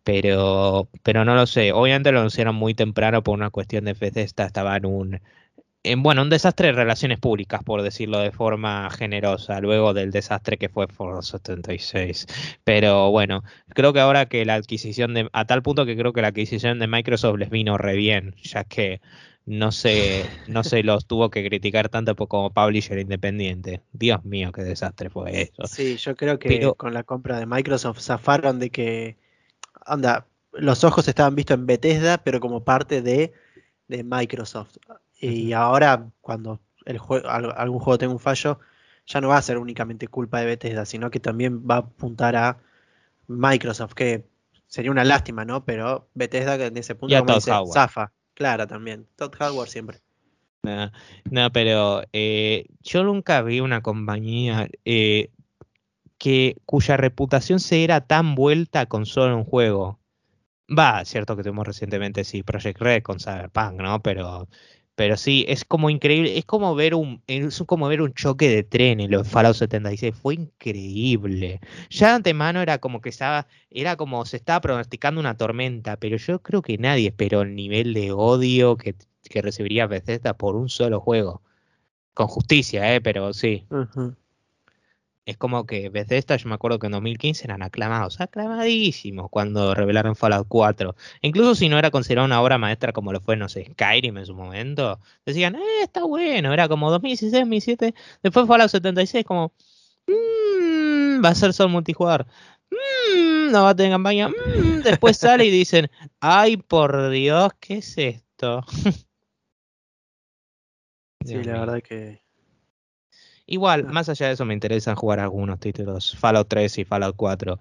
Pero, pero no lo sé. Obviamente lo anunciaron muy temprano por una cuestión de Bethesda. Estaba en un en, bueno, un desastre de relaciones públicas, por decirlo de forma generosa, luego del desastre que fue Fallout 76. Pero bueno, creo que ahora que la adquisición de, a tal punto que creo que la adquisición de Microsoft les vino re bien, ya que no se, no se los tuvo que criticar tanto como publisher independiente. Dios mío, qué desastre fue eso. Sí, yo creo que con la compra de Microsoft zafaron de que, anda, los ojos estaban vistos en Bethesda, pero como parte de, de Microsoft. Y ahora, cuando el juego, algún juego tenga un fallo, ya no va a ser únicamente culpa de Bethesda, sino que también va a apuntar a Microsoft, que sería una lástima, ¿no? Pero Bethesda en ese punto como dice, zafa. Claro, también. Todd Howard siempre. No, pero eh, yo nunca vi una compañía eh, que cuya reputación se era tan vuelta con solo un juego. Va, cierto que tuvimos recientemente, sí, Project Red con Cyberpunk, ¿no? Pero pero sí, es como increíble, es como ver un, es como ver un choque de tren en los Fallout 76, fue increíble. Ya de antemano era como que estaba, era como se estaba pronosticando una tormenta, pero yo creo que nadie esperó el nivel de odio que, que recibiría Bethesda por un solo juego. Con justicia, eh, pero sí. Es como que Bethesda, yo me acuerdo que en 2015 eran aclamados, aclamadísimos cuando revelaron Fallout 4. Incluso si no era considerado una obra maestra como lo fue, no sé, Skyrim en su momento, decían, eh, está bueno, era como 2016, 2017. Después Fallout 76, como, mmm, va a ser solo multijugador. Mmm, no va a tener campaña. Mmm, después sale y dicen, ay, por Dios, ¿qué es esto? sí, la verdad que Igual, más allá de eso, me interesan jugar algunos títulos. Fallout 3 y Fallout 4.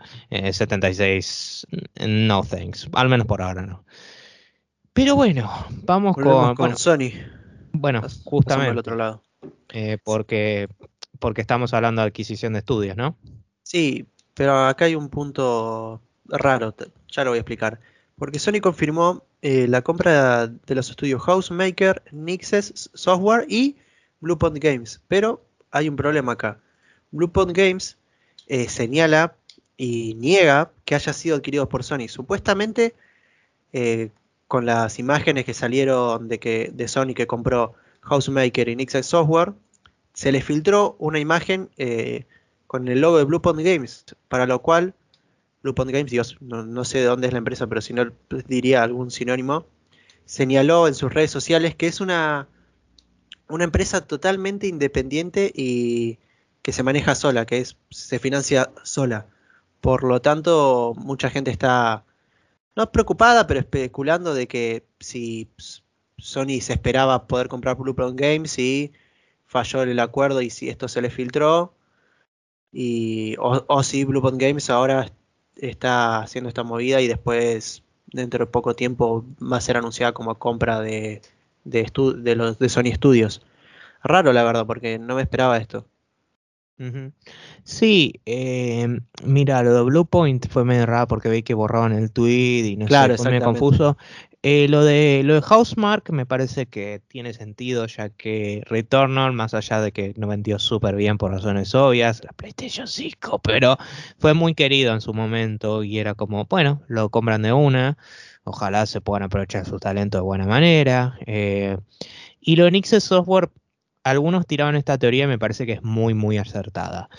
76, eh, no thanks. Al menos por ahora no. Pero bueno, vamos con, con Sony. Bueno, justamente. Al otro lado. Eh, porque, porque estamos hablando de adquisición de estudios, ¿no? Sí, pero acá hay un punto raro, ya lo voy a explicar. Porque Sony confirmó eh, la compra de los estudios Housemaker, Nixes Software y Bluepoint Games, pero hay un problema acá. Bluepoint Games eh, señala y niega que haya sido adquirido por Sony. Supuestamente, eh, con las imágenes que salieron de, que, de Sony que compró Housemaker y Nixon Software, se le filtró una imagen eh, con el logo de Bluepoint Games, para lo cual Bluepoint Games, no, no, sé de dónde es la empresa, pero si no diría algún sinónimo, señaló en sus redes sociales que es una una empresa totalmente independiente y que se maneja sola, que es, se financia sola. Por lo tanto, mucha gente está no preocupada, pero especulando de que si Sony se esperaba poder comprar Blueprint Games y falló el acuerdo y si esto se le filtró y o, si Blueprint Games ahora está haciendo esta movida y después dentro de poco tiempo va a ser anunciada como compra de de, de los de Sony Studios. Raro, la verdad, porque no me esperaba esto. Sí, eh, mira, lo de Bluepoint fue medio raro porque veí que borraban el tweet y no claro, sé, fue medio confuso. Eh, lo de lo de Housemark me parece que tiene sentido, ya que Returnal, más allá de que no vendió súper bien por razones obvias, la PlayStation 5, pero fue muy querido en su momento y era como, bueno, lo compran de una. Ojalá se puedan aprovechar su talento de buena manera. Eh, y lo Nixes Software, algunos tiraban esta teoría y me parece que es muy, muy acertada.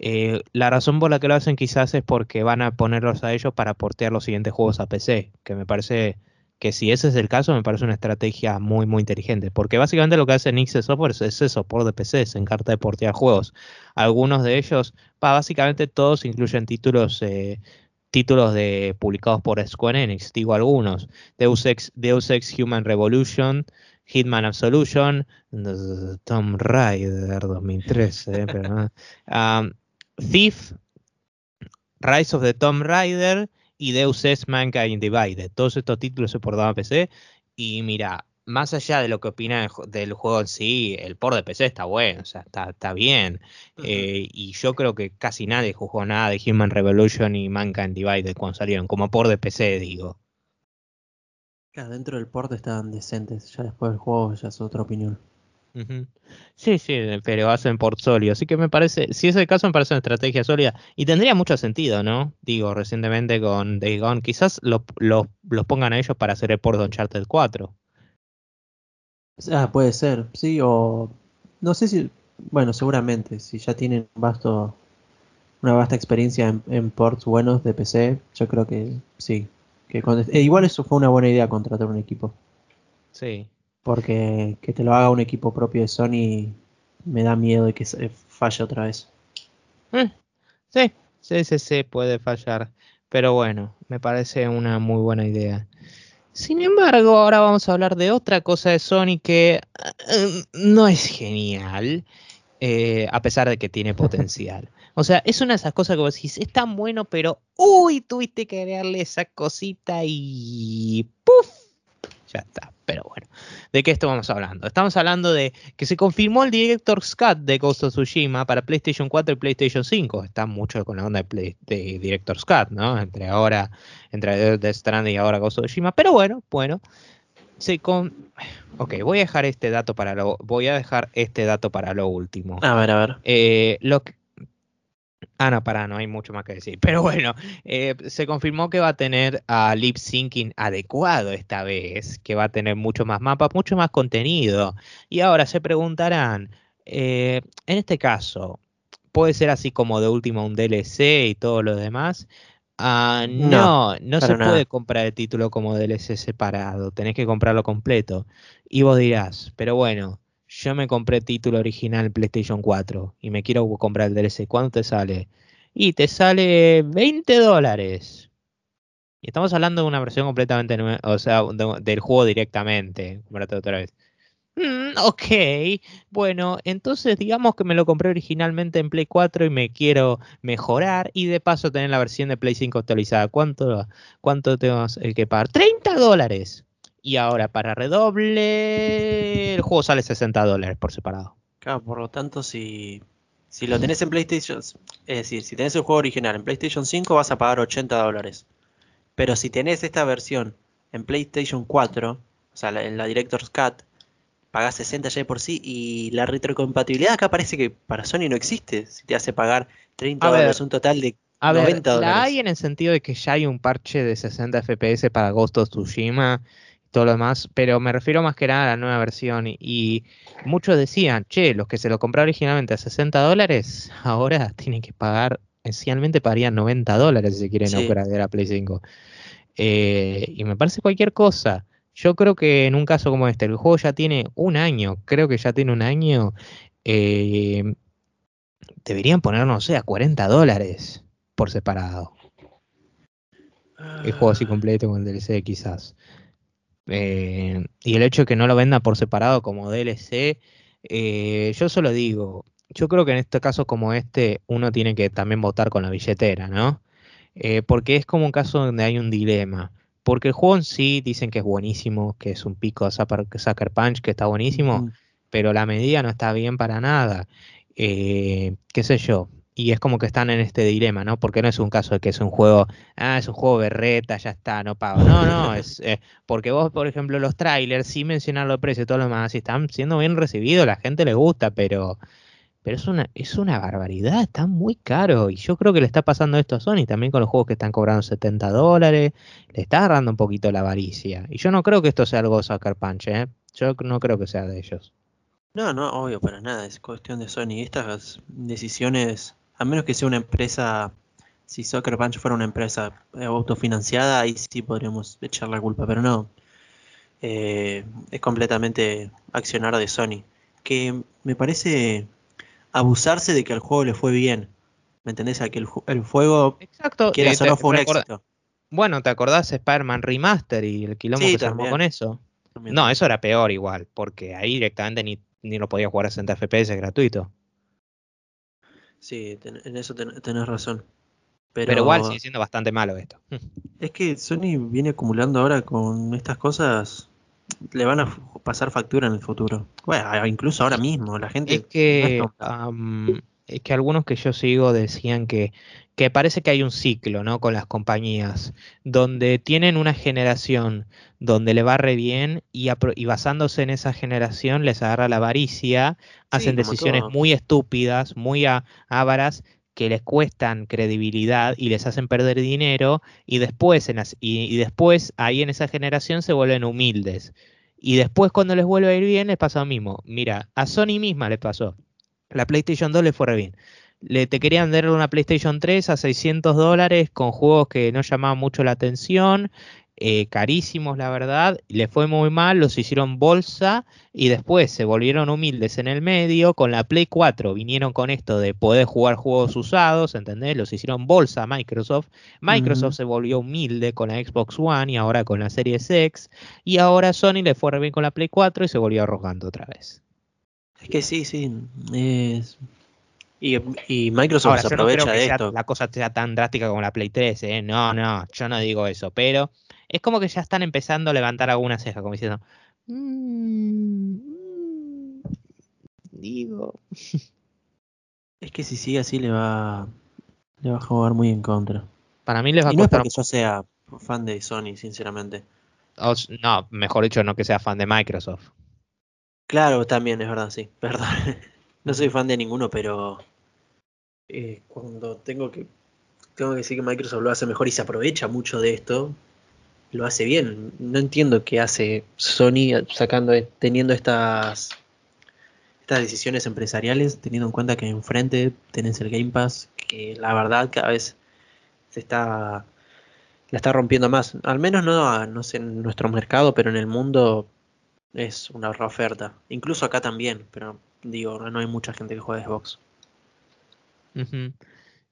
Eh, la razón por la que lo hacen quizás es porque van a ponerlos a ellos para portear los siguientes juegos a PC, que me parece que si ese es el caso, me parece una estrategia muy, muy inteligente. Porque básicamente lo que hace Nix Software es eso, por de PC, se encarta de portear juegos. Algunos de ellos, básicamente todos incluyen títulos eh, títulos de publicados por Square Enix, digo algunos. Deus Ex, Deus Ex Human Revolution, Hitman Absolution, Tomb Raider 2013, pero, um, Thief, Rise of the Tomb Raider y Deus Ex Mankind Divided. Todos estos títulos se portaban a PC y mira, más allá de lo que opina del juego en sí, el port de PC está bueno, o sea, está, está bien. Eh, y yo creo que casi nadie jugó nada de Human Revolution y Mankind Divided cuando salieron, como port de PC, digo. dentro del port estaban decentes, ya después del juego ya es otra opinión. Sí, sí, pero hacen port sólido. Así que me parece, si es el caso, me parece una estrategia sólida. Y tendría mucho sentido, ¿no? Digo, recientemente con Day Gone, quizás los pongan a ellos para hacer el port de Uncharted 4. Ah, puede ser, sí, o no sé si, bueno, seguramente, si ya tienen vasto, una vasta experiencia en, ports buenos de PC, yo creo que sí. Que eh, igual eso fue una buena idea contratar un equipo. Sí. Porque que te lo haga un equipo propio de Sony me da miedo de que se falle otra vez. Eh, sí, sí, sí, sí, puede fallar. Pero bueno, me parece una muy buena idea. Sin embargo, ahora vamos a hablar de otra cosa de Sony que eh, no es genial, eh, a pesar de que tiene potencial. O sea, es una de esas cosas que vos decís, es tan bueno, pero uy, tuviste que darle esa cosita y ¡puf! Ya está. Pero bueno, ¿de qué estamos hablando? Estamos hablando de que se confirmó el Director's Cut de Ghost of Tsushima para PlayStation 4 y PlayStation 5. Está mucho con la onda de, Director's Cut, ¿no? Entre ahora, entre Death Stranding y ahora Ghost of Tsushima. Pero bueno, bueno. Se con... Ok, voy a dejar este dato para lo, voy a dejar este dato para lo último. A ver, a ver. Eh, lo que, Ah, no, para, no hay mucho más que decir. Pero bueno, eh, se confirmó que va a tener a lip syncing adecuado esta vez, que va a tener mucho más mapas, mucho más contenido. Y ahora se preguntarán, eh, en este caso, ¿puede ser así como de último un DLC y todo lo demás? Ah, no, no, se puede comprar el título como DLC separado, tenés que comprarlo completo. Y vos dirás, pero bueno, yo me compré título original PlayStation 4 y me quiero comprar el DLC, ¿cuánto te sale? Y te sale 20 dólares. Y estamos hablando de una versión completamente nueva, o sea, del juego directamente. Comprate otra vez. Mm, ok, bueno, entonces digamos que me lo compré originalmente en Play 4 y me quiero mejorar y de paso tener la versión de Play 5 actualizada. ¿Cuánto, cuánto tengo que pagar? 30 dólares. Y ahora para redoble, el juego sale 60 dólares por separado. Claro, por lo tanto, si, si lo tenés en PlayStation, es decir, si tenés el juego original en PlayStation 5 vas a pagar 80 dólares. Pero si tenés esta versión en PlayStation 4, o sea, en la Director's Cut, pagás 60 ya por sí y la retrocompatibilidad acá parece que para Sony no existe. Si te hace pagar 30 dólares, un total de a 90 ver, dólares. La hay en el sentido de que ya hay un parche de 60 FPS para Ghost of Tsushima todo lo demás, pero me refiero más que nada a la nueva versión y, muchos decían, che, los que se lo compraron originalmente a 60 dólares, ahora tienen que pagar, esencialmente pagarían 90 dólares si quieren sí. a Play 5. Eh, y me parece cualquier cosa. Yo creo que en un caso como este, el juego ya tiene un año, creo que ya tiene un año, eh, deberían poner, no sé, a 40 dólares por separado. El juego así ah. completo con el DLC quizás. Eh, y el hecho de que no lo venda por separado como DLC, eh, yo solo digo, yo creo que en este caso como este, uno tiene que también votar con la billetera, ¿no? Eh, porque es como un caso donde hay un dilema. Porque el juego en sí dicen que es buenísimo, que es un pico de Sucker Punch, que está buenísimo, pero la medida no está bien para nada. qué sé yo, y es como que están en este dilema, ¿no? Porque no es un caso de que es un juego, ah, es un juego berreta, ya está, no pago. No, no, es eh, porque vos, por ejemplo, los trailers, sin mencionar los precios y todo lo demás, están siendo bien recibidos, la gente le gusta, pero pero es una, es una barbaridad, está muy caro. Y yo creo que le está pasando esto a Sony también con los juegos que están cobrando 70 dólares. Le está agarrando un poquito la avaricia. Y yo no creo que esto sea algo de Sucker Punch, ¿eh? Yo no creo que sea de ellos. No, no, obvio, para nada, es cuestión de Sony. Estas decisiones, a menos que sea una empresa, si Soccer Punch fuera una empresa eh, autofinanciada, ahí sí podríamos echar la culpa, pero no. Eh, es completamente accionar de Sony. Que me parece abusarse de que al juego le fue bien. ¿Me entendés? A que el, el juego, Exacto. eh, o no, te- fue un éxito. Bueno, ¿te acordás Spider-Man Remaster y el quilombo Sí, que se armó con eso? También. No, eso era peor igual, porque ahí directamente ni, ni lo podía jugar a 60 FPS gratuito. Sí, ten- en eso ten- tenés razón. Pero, Pero, igual sigue siendo bastante malo esto. es que Sony viene acumulando ahora con estas cosas, le van a pasar factura en el futuro. Bueno, incluso ahora mismo, la gente no es que algunos que yo sigo decían que, que parece que hay un ciclo, ¿no? Con las compañías, donde tienen una generación donde le va re bien y, basándose en esa generación les agarra la avaricia, hacen decisiones todo. muy estúpidas, muy a- ávaras que les cuestan credibilidad y les hacen perder dinero y después, en las- y, y después ahí en esa generación se vuelven humildes. Y después cuando les vuelve a ir bien les pasa lo mismo. Mira, a Sony misma le pasó. La PlayStation 2 le fue re bien. Le, te querían dar una PlayStation 3 a 600 dólares con juegos que no llamaban mucho la atención, eh, carísimos la verdad, le fue muy mal, los hicieron bolsa y después se volvieron humildes en el medio, con la Play 4 vinieron con esto de poder jugar juegos usados, ¿entendés? Los hicieron bolsa a Microsoft, Microsoft se volvió humilde con la Xbox One y ahora con la Series X, y ahora Sony le fue re bien con la Play 4 y se volvió arrogante otra vez. Es que sí, sí. es- Y, y Microsoft Ahora, se yo no creo aprovecha que de esto. la cosa sea tan drástica como la Play 3, ¿eh? No, no, yo no digo eso, pero es como que ya están empezando a levantar alguna ceja, como diciendo, "Mm, mm, digo, Es que si sigue así le va, le va a jugar muy en contra. para mí les va a Y no es costar, porque yo sea fan de Sony, sinceramente. no, mejor dicho, no que sea fan de Microsoft. Claro, también es verdad, sí, perdón. No soy fan de ninguno, pero eh, cuando tengo que tengo que decir que Microsoft lo hace mejor y se aprovecha mucho de esto, lo hace bien. No entiendo qué hace Sony sacando, teniendo estas estas decisiones empresariales, teniendo en cuenta que enfrente tenés el Game Pass, que la verdad cada vez se está la está rompiendo más. Al menos no, no sé en nuestro mercado, pero en el mundo es una oferta. Incluso acá también, pero digo, no hay mucha gente que juega Xbox.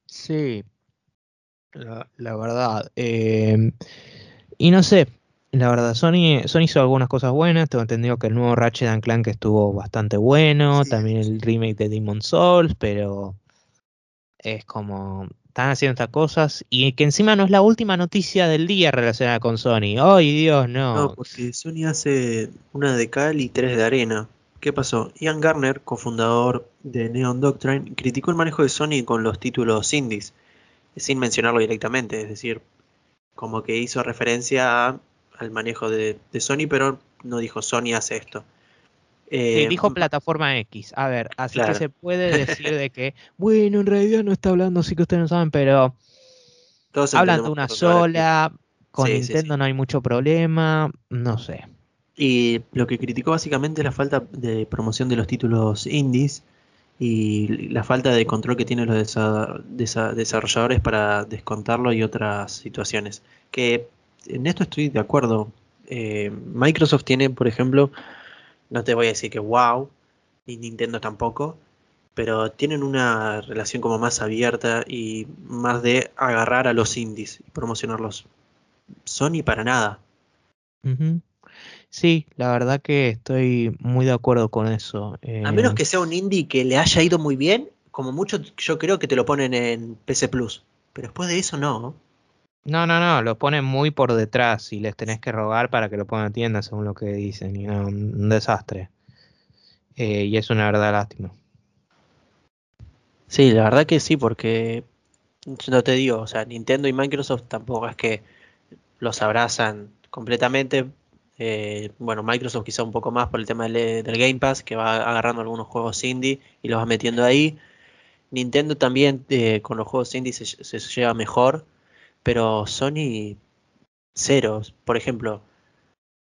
Sí, la, la verdad. eh, y no sé, la verdad, Sony, Sony hizo algunas cosas buenas. Tengo entendido que el nuevo Ratchet and Clank estuvo bastante bueno. Sí, También el remake de Demon Souls, pero es como. Están haciendo estas cosas y que encima no es la última noticia del día relacionada con Sony. ¡Ay, Dios, No, no! porque Sony hace una de cal y tres de arena. ¿Qué pasó? Ian Garner, cofundador de Neon Doctrine, criticó el manejo de Sony con los títulos indies, sin mencionarlo directamente, es decir, como que hizo referencia a- al manejo de, de Sony, pero no dijo Sony hace esto. Sí, Eh, dijo plataforma X. A ver, así Claro. que se puede decir de que, bueno, en realidad no está hablando, sí que ustedes no saben, pero todos hablan de una sola, con Sí, sí, Nintendo sí. no hay mucho problema, no sé. Y lo que criticó básicamente es la falta de promoción de los títulos indies y la falta de control que tienen los desa- desa- desarrolladores para descontarlo y otras situaciones. Que en esto estoy de acuerdo. Eh, Microsoft tiene, por ejemplo, no te voy a decir que wow, ni Nintendo tampoco, pero tienen una relación como más abierta y más de agarrar a los indies y promocionarlos. Sony para nada. Ujú. Sí, la verdad que estoy muy de acuerdo con eso. A menos eh, que sea un indie que le haya ido muy bien, como mucho yo creo que te lo ponen en PC Plus. Pero después de eso no. No, no, no, lo ponen muy por detrás y les tenés que rogar para que lo pongan a tienda según lo que dicen. Y no, un un desastre. Eh, y es una verdad lástima. Sí, la verdad que sí, porque no te digo, o sea, Nintendo y Microsoft tampoco es que los abrazan completamente. Eh, bueno, Microsoft quizá un poco más por el tema del, del Game Pass, que va agarrando algunos juegos indie y los va metiendo ahí. Nintendo también eh, con los juegos indie se, lleva mejor, pero Sony cero. Por ejemplo,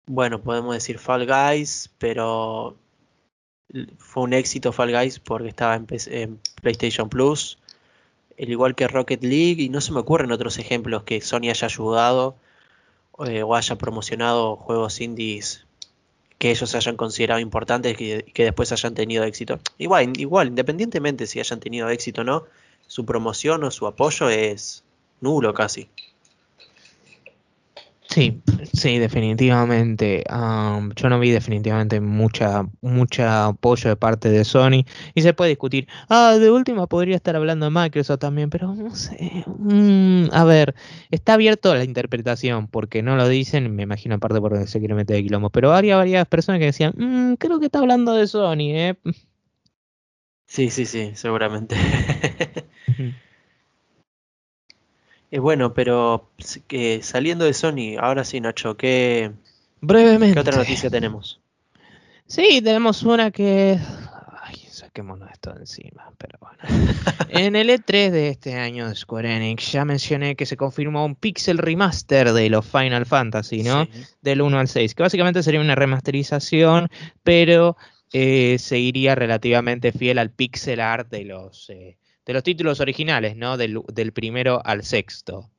bueno, podemos decir Fall Guys, pero fue un éxito Fall Guys porque estaba en, en PlayStation Plus, el igual que Rocket League, y no se me ocurren otros ejemplos que Sony haya ayudado eh, o haya promocionado juegos indies que ellos hayan considerado importantes y que, después hayan tenido éxito. Igual, igual, independientemente si hayan tenido éxito o no, su promoción o su apoyo es nulo casi. Sí, sí, definitivamente. yo no vi definitivamente mucha, mucha apoyo de parte de Sony. Y se puede discutir, ah, de última podría estar hablando de Microsoft también, pero no sé. Mm, a ver, está abierto a la interpretación, porque no lo dicen, me imagino aparte porque se quiere meter de quilombo. Pero había varias personas que decían, mm, creo que está hablando de Sony, ¿eh? Sí, sí, sí, seguramente. Es bueno, pero saliendo de Sony, ahora sí, Nacho, ¿qué, Brevemente. ¿qué otra noticia tenemos? Sí, tenemos una que. Ay, saquémonos esto de encima, pero bueno. en el E3 de este año de Square Enix ya mencioné que se confirmó un pixel remaster de los Final Fantasy, ¿no? Del 1 al 6, que básicamente sería una remasterización, pero eh, seguiría relativamente fiel al pixel art de los. Eh, de los títulos originales, ¿no? Del, primero al sexto.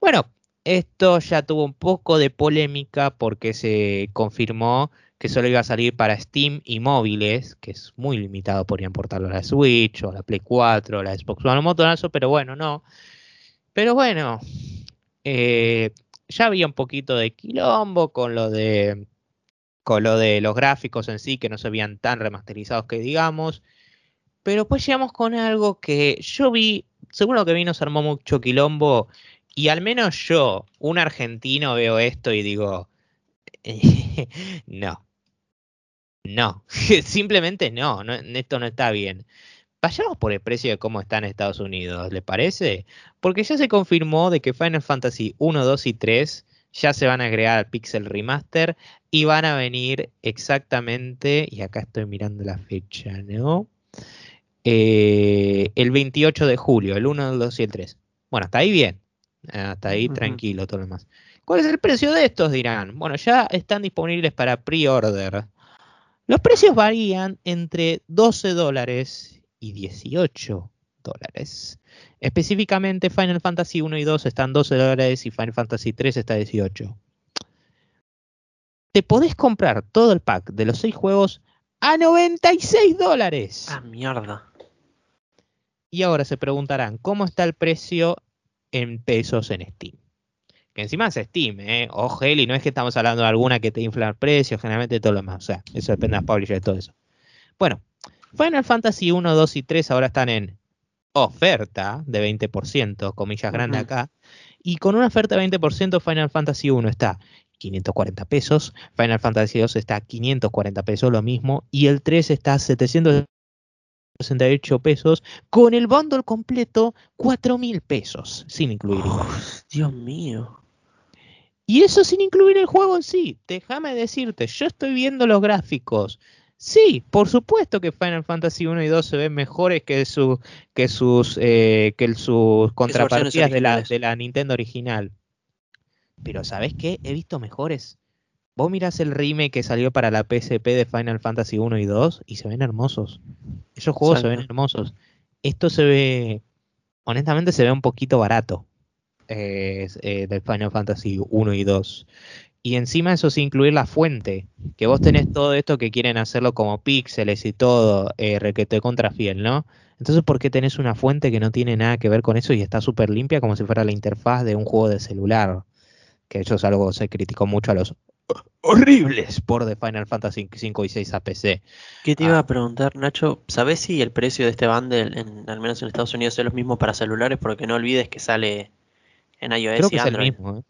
Bueno, esto ya tuvo un poco de polémica porque se confirmó que solo iba a salir para Steam y móviles, que es muy limitado, podrían portarlo a la Switch o a la Play 4 o la Xbox One o Motonazo, pero bueno, no. Pero bueno, eh, ya había un poquito de quilombo con lo de con lo de los gráficos en sí, que no se veían tan remasterizados que digamos. Pero pues llegamos con algo que yo vi, seguro que vi nos armó mucho quilombo, y al menos yo, un argentino, veo esto y digo, no, no, simplemente no, no, esto no está bien. Vayamos por el precio de cómo está en Estados Unidos, ¿le parece? Porque ya se confirmó de que Final Fantasy 1, 2 y 3 ya se van a agregar al Pixel Remaster y van a venir exactamente, y acá estoy mirando la fecha, ¿no? Eh, el 28 de julio, el 1, el 2 y el 3. Bueno, hasta ahí bien. Hasta ahí tranquilo, todo lo demás. ¿Cuál es el precio de estos? Dirán. Bueno, ya están disponibles para pre-order. Los precios varían entre 12 dólares y 18 dólares. Específicamente Final Fantasy 1 y 2 están 12 dólares y Final Fantasy 3 está 18. Te podés comprar todo el pack de los 6 juegos a 96 dólares. Ah, mierda. Y ahora se preguntarán, ¿cómo está el precio en pesos en Steam? Que encima es Steam, ¿eh? Ojo, y no es que estamos hablando de alguna que te infla el precio, generalmente todo lo demás. O sea, eso depende de las publishers y todo eso. Bueno, Final Fantasy 1, 2 y 3 ahora están en oferta de 20%, comillas grandes acá. Y con una oferta de 20%, Final Fantasy 1 está 540 pesos, Final Fantasy 2 está 540 pesos, lo mismo, y el 3 está 700 68 pesos, con el bundle completo 4 mil pesos, sin incluir. Dios mío. Y eso sin incluir el juego en sí. Déjame decirte, yo estoy viendo los gráficos. Sí, por supuesto que Final Fantasy 1 y 2 se ven mejores que, su, que sus, eh, que sus contrapartidas de la, de la Nintendo original. Pero ¿sabes qué? He visto mejores. Vos mirás el remake que salió para la PSP de Final Fantasy 1 y 2 y se ven hermosos. Esos juegos se ven hermosos. Esto se ve, honestamente se ve un poquito barato eh, eh, del Final Fantasy 1 y 2. Y encima eso sin incluir la fuente, que vos tenés todo esto que quieren hacerlo como píxeles y todo, eh, requete contra fiel, ¿no? Entonces, ¿por qué tenés una fuente que no tiene nada que ver con eso y está súper limpia como si fuera la interfaz de un juego de celular? Que eso es algo que se criticó mucho a los horribles por The Final Fantasy 5 y 6 a PC. ¿Qué te iba a ah. preguntar, Nacho? ¿Sabes si el precio de este bundle, en, al menos en Estados Unidos, es lo mismo para celulares? Porque no olvides que sale en iOS Creo que Es el mismo, ¿eh?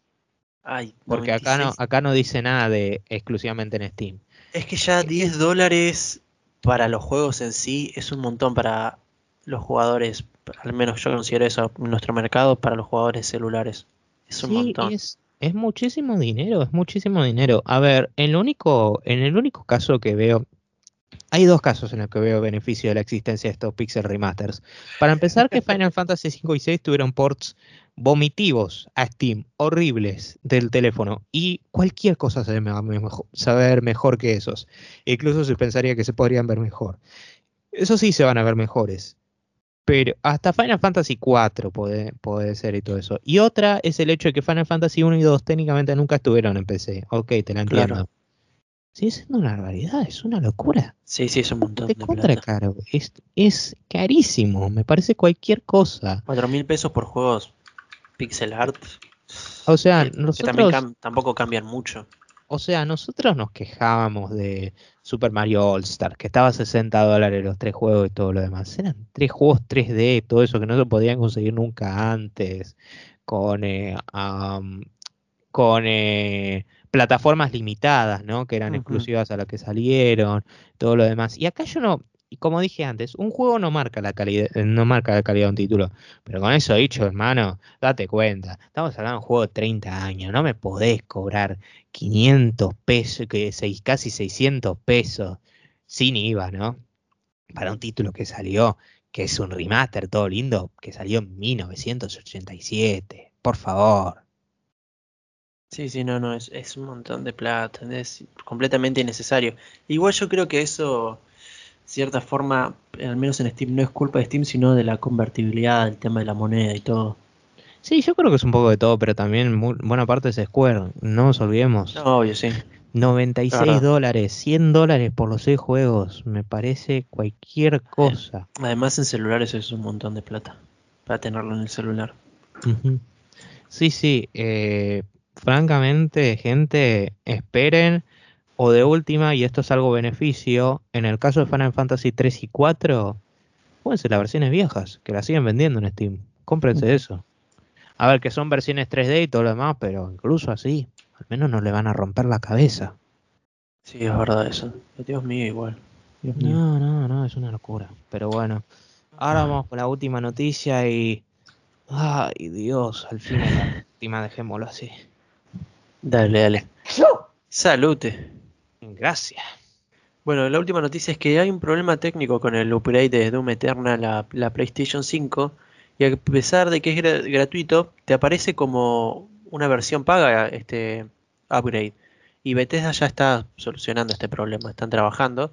Ay, Porque acá no, acá no dice nada de exclusivamente en Steam. Es que ya 10 dólares para los juegos en sí es un montón para los jugadores, al menos yo considero eso en nuestro mercado, para los jugadores celulares. Es un montón. Es muchísimo dinero, es muchísimo dinero. A ver, en, único, en el único caso que veo, hay dos casos en los que veo beneficio de la existencia de estos Pixel Remasters. Para empezar, que Final Fantasy 5 y 6 tuvieron ports vomitivos a Steam, horribles del teléfono, y cualquier cosa se se va a ver mejor que esos. Incluso se pensaría que se podrían ver mejor. Eso sí se van a ver mejores. Pero hasta Final Fantasy 4 puede, puede ser y todo eso. Y otra es el hecho de que Final Fantasy 1 y 2 técnicamente nunca estuvieron en PC. Ok, te la entiendo. Claro. Sigue siendo una barbaridad, es una locura. Sí, sí, es un montón De de contra plata. caro. Es, es carísimo. Me parece cualquier cosa. Cuatro mil pesos por juegos pixel art. O sea, que- que también nosotros, cam- tampoco cambian mucho. O sea, nosotros nos quejábamos de Super Mario All Star, que estaba a 60 dólares los tres juegos y todo lo demás. Eran tres juegos 3D, todo eso que no se podían conseguir nunca antes, con, eh, con eh, plataformas limitadas, ¿no? Que eran exclusivas a las que salieron, todo lo demás. Y acá yo no, y como dije antes, un juego no marca la calidad, eh, no marca la calidad de un título. Pero con eso dicho, hermano, date cuenta. Estamos hablando de un juego de 30 años. No me podés cobrar 500 pesos, que seis, casi 600 pesos sin IVA, ¿no? Para un título que salió, que es un remaster todo lindo, que salió en 1987. Por favor. Sí, sí, no, no, es, es un montón de plata, es completamente innecesario. Igual yo creo que eso, cierta forma, al menos en Steam, no es culpa de Steam, sino de la convertibilidad, del tema de la moneda y todo. Sí, yo creo que es un poco de todo, pero también buena parte es Square. No nos olvidemos. No, obvio, sí. 96 Claro. dólares, 100 dólares por los seis juegos. Me parece cualquier cosa. Además en celulares es un montón de plata, para tenerlo en el celular. Sí, sí. eh, francamente, gente, esperen. O de última, y esto es algo beneficio, en el caso de Final Fantasy 3 y 4, Pónganse las versiones viejas, que las siguen vendiendo en Steam. Cómprense eso. A ver, que son versiones 3D y todo lo demás, pero incluso así, al menos no le van a romper la cabeza. Sí, es verdad eso. Dios mío, igual. Dios mío. No, no, no, es una locura. Pero bueno, ahora vamos con la última noticia y... Ay, Dios, al fin la última, dejémoslo así. Dale, dale. Salute. Gracias. Bueno, la última noticia es que hay un problema técnico con el upgrade de Doom Eternal a la PlayStation 5 y a pesar de que es gra- gratuito, te aparece como una versión paga este upgrade. Y Bethesda ya está solucionando este problema, están trabajando.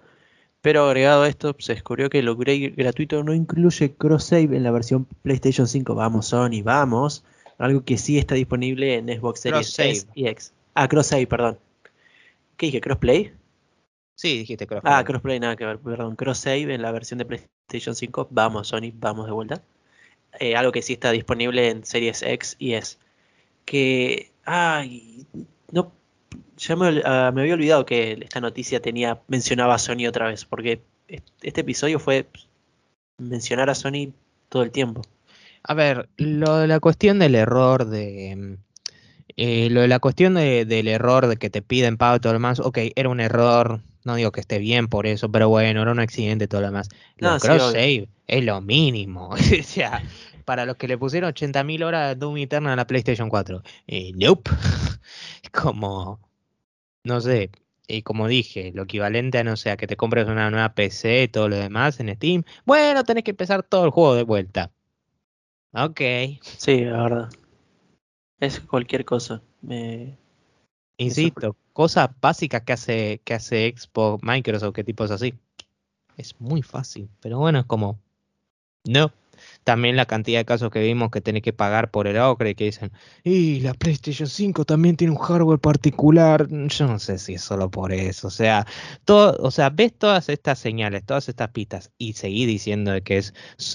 Pero agregado a esto, se descubrió que el upgrade gratuito no incluye cross-save en la versión PlayStation 5. Vamos, Sony, vamos. Algo que sí está disponible en Xbox Series. S y X. Ah, cross-save, perdón. ¿Qué dije? ¿Crossplay? Sí, dijiste que Ah, crossplay, nada que ver, perdón. Cross save en la versión de PlayStation 5. Vamos, Sony, vamos de vuelta. Eh, algo que sí está disponible en Series X y S. Que. Ay. No. Ya me, ah, me había olvidado que esta noticia tenía. mencionaba a Sony otra vez. Porque est- este episodio fue mencionar a Sony todo el tiempo. A ver, lo de la cuestión del error de... eh, lo de la cuestión de- del error de que te piden pago y todo lo demás, ok, era un error, no digo que esté bien por eso, pero bueno, era un accidente y todo lo demás. No, Los sí, cross save es lo mínimo. o sea, para los que le pusieron 80.000 horas de Doom Eternal a la PlayStation 4. Eh, nope. como, no sé, y como dije, lo equivalente a, no sé, a que te compres una nueva PC y todo lo demás en Steam. Bueno, tenés que empezar todo el juego de vuelta. Ok. Sí, la verdad. Es cualquier cosa. Me- Insisto, cosas básicas que hace, que hace Xbox, Microsoft, que tipos así. Es muy fácil, pero bueno, es como. No. También la cantidad de casos que vimos que tenés que pagar por el ocre que dicen, y la PlayStation 5 también tiene un hardware particular. Yo no sé si es solo por eso. O sea, todo, o sea, ves todas estas señales, todas estas pistas, y seguís diciendo de que es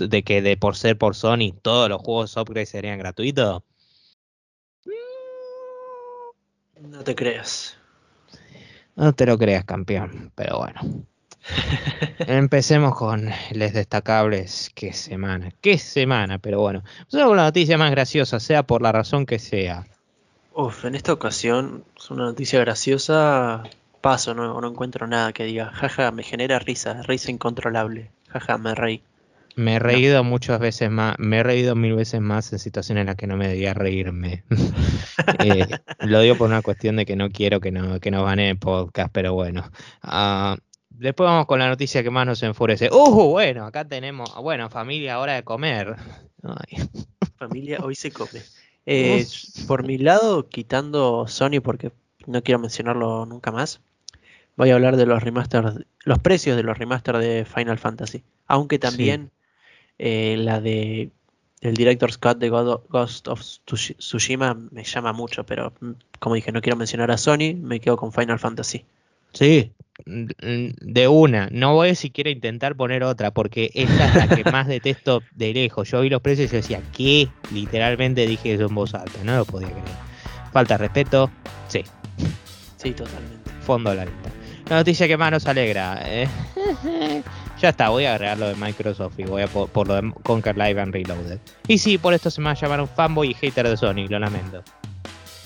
de que de por ser por Sony, todos los juegos upgrade serían gratuitos. No te creas. No te lo creas, campeón, pero bueno. Empecemos con les destacables. Qué semana, qué semana, pero bueno. Empecemos con la noticia más graciosa, sea por la razón que sea. Uf, en esta ocasión es una noticia graciosa. Paso, no, no encuentro nada que diga, jaja, me genera risa, risa incontrolable. Jaja, me reí. Me he reído muchas veces más, me he reído mil veces más en situaciones en las que no me debía reírme. Eh, lo digo por una cuestión de que no quiero que no, que nos baneen el podcast, pero bueno. Ah, Después vamos con la noticia que más nos enfurece. ¡Uh! Bueno, acá tenemos. Bueno, familia, hora de comer. Ay. Familia, hoy se come. Eh, por mi lado, quitando Sony porque no quiero mencionarlo nunca más, voy a hablar de los remasters, los precios de los remasters de Final Fantasy. Aunque también eh, la de el Director's Scott de God- Ghost of Tsushi- Tsushima me llama mucho, pero mm, como dije, no quiero mencionar a Sony, me quedo con Final Fantasy. Sí, de una. No voy a siquiera intentar poner otra porque esta es la que más detesto de lejos. Yo vi los precios y yo decía, ¿qué? Literalmente dije eso en voz alta, no lo podía creer. Falta de respeto, sí, Sí, totalmente. fondo de la lista. La noticia que más nos alegra. eh, ya está, voy a agregar lo de Microsoft y voy a por, por lo de Conquer Live and Reloaded. Y sí, por esto se me va a llamar un fanboy y hater de Sony, lo lamento.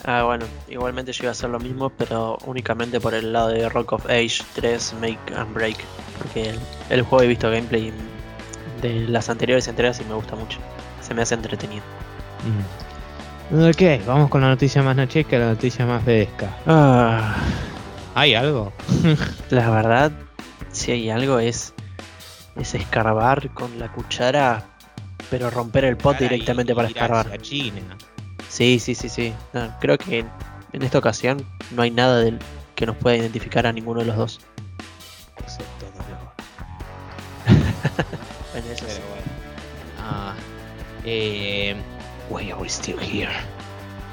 Ah, bueno, igualmente yo iba a hacer lo mismo, pero únicamente por el lado de Rock of Age 3 Make and Break. Porque el, el juego he visto gameplay de las anteriores entregas y me gusta mucho. Se me hace entretenido. Mm. Ok, vamos con la noticia más nochesca, la noticia más fresca. Ah, ¿Hay algo? la verdad, si hay algo es, es escarbar con la cuchara, pero romper el pot directamente y- para escarbar. China. Sí, sí, sí, sí. No, creo que en esta ocasión no hay nada del que nos pueda identificar a ninguno de los dos. Excepto dolor. En eso sí. Pero bueno. Ah, eh, why are we still here?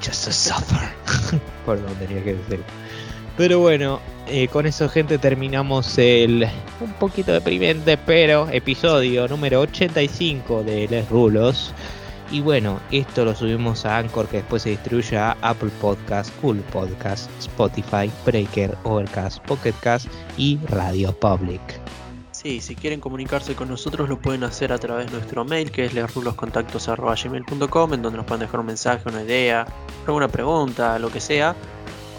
Just to suffer. Perdón, tenía que decir. Pero bueno, eh, con eso, gente, terminamos el un poquito deprimente, pero episodio número 85 de Les Rulos. Y bueno, esto lo subimos a Anchor, que después se distribuye a Apple Podcast, Cool Podcast, Spotify, Breaker, Overcast, Pocket Cast y Radio Public. Sí, si quieren comunicarse con nosotros lo pueden hacer a través de nuestro mail que es lesruloscontactos.gmail.com en donde nos pueden dejar un mensaje, una idea, alguna pregunta, lo que sea.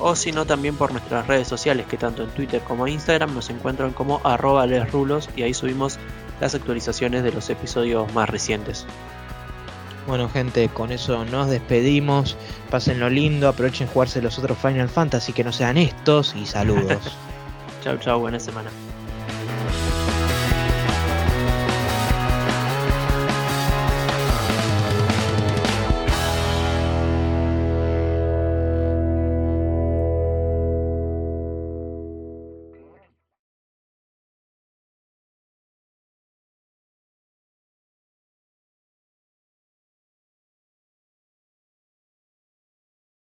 O si no también por nuestras redes sociales que tanto en Twitter como en Instagram nos encuentran como arroba lesrulos y ahí subimos las actualizaciones de los episodios más recientes. Bueno gente, con eso nos despedimos. Pásenlo lindo, aprovechen jugarse los otros Final Fantasy que no sean estos y saludos. Chau chau, buena semana.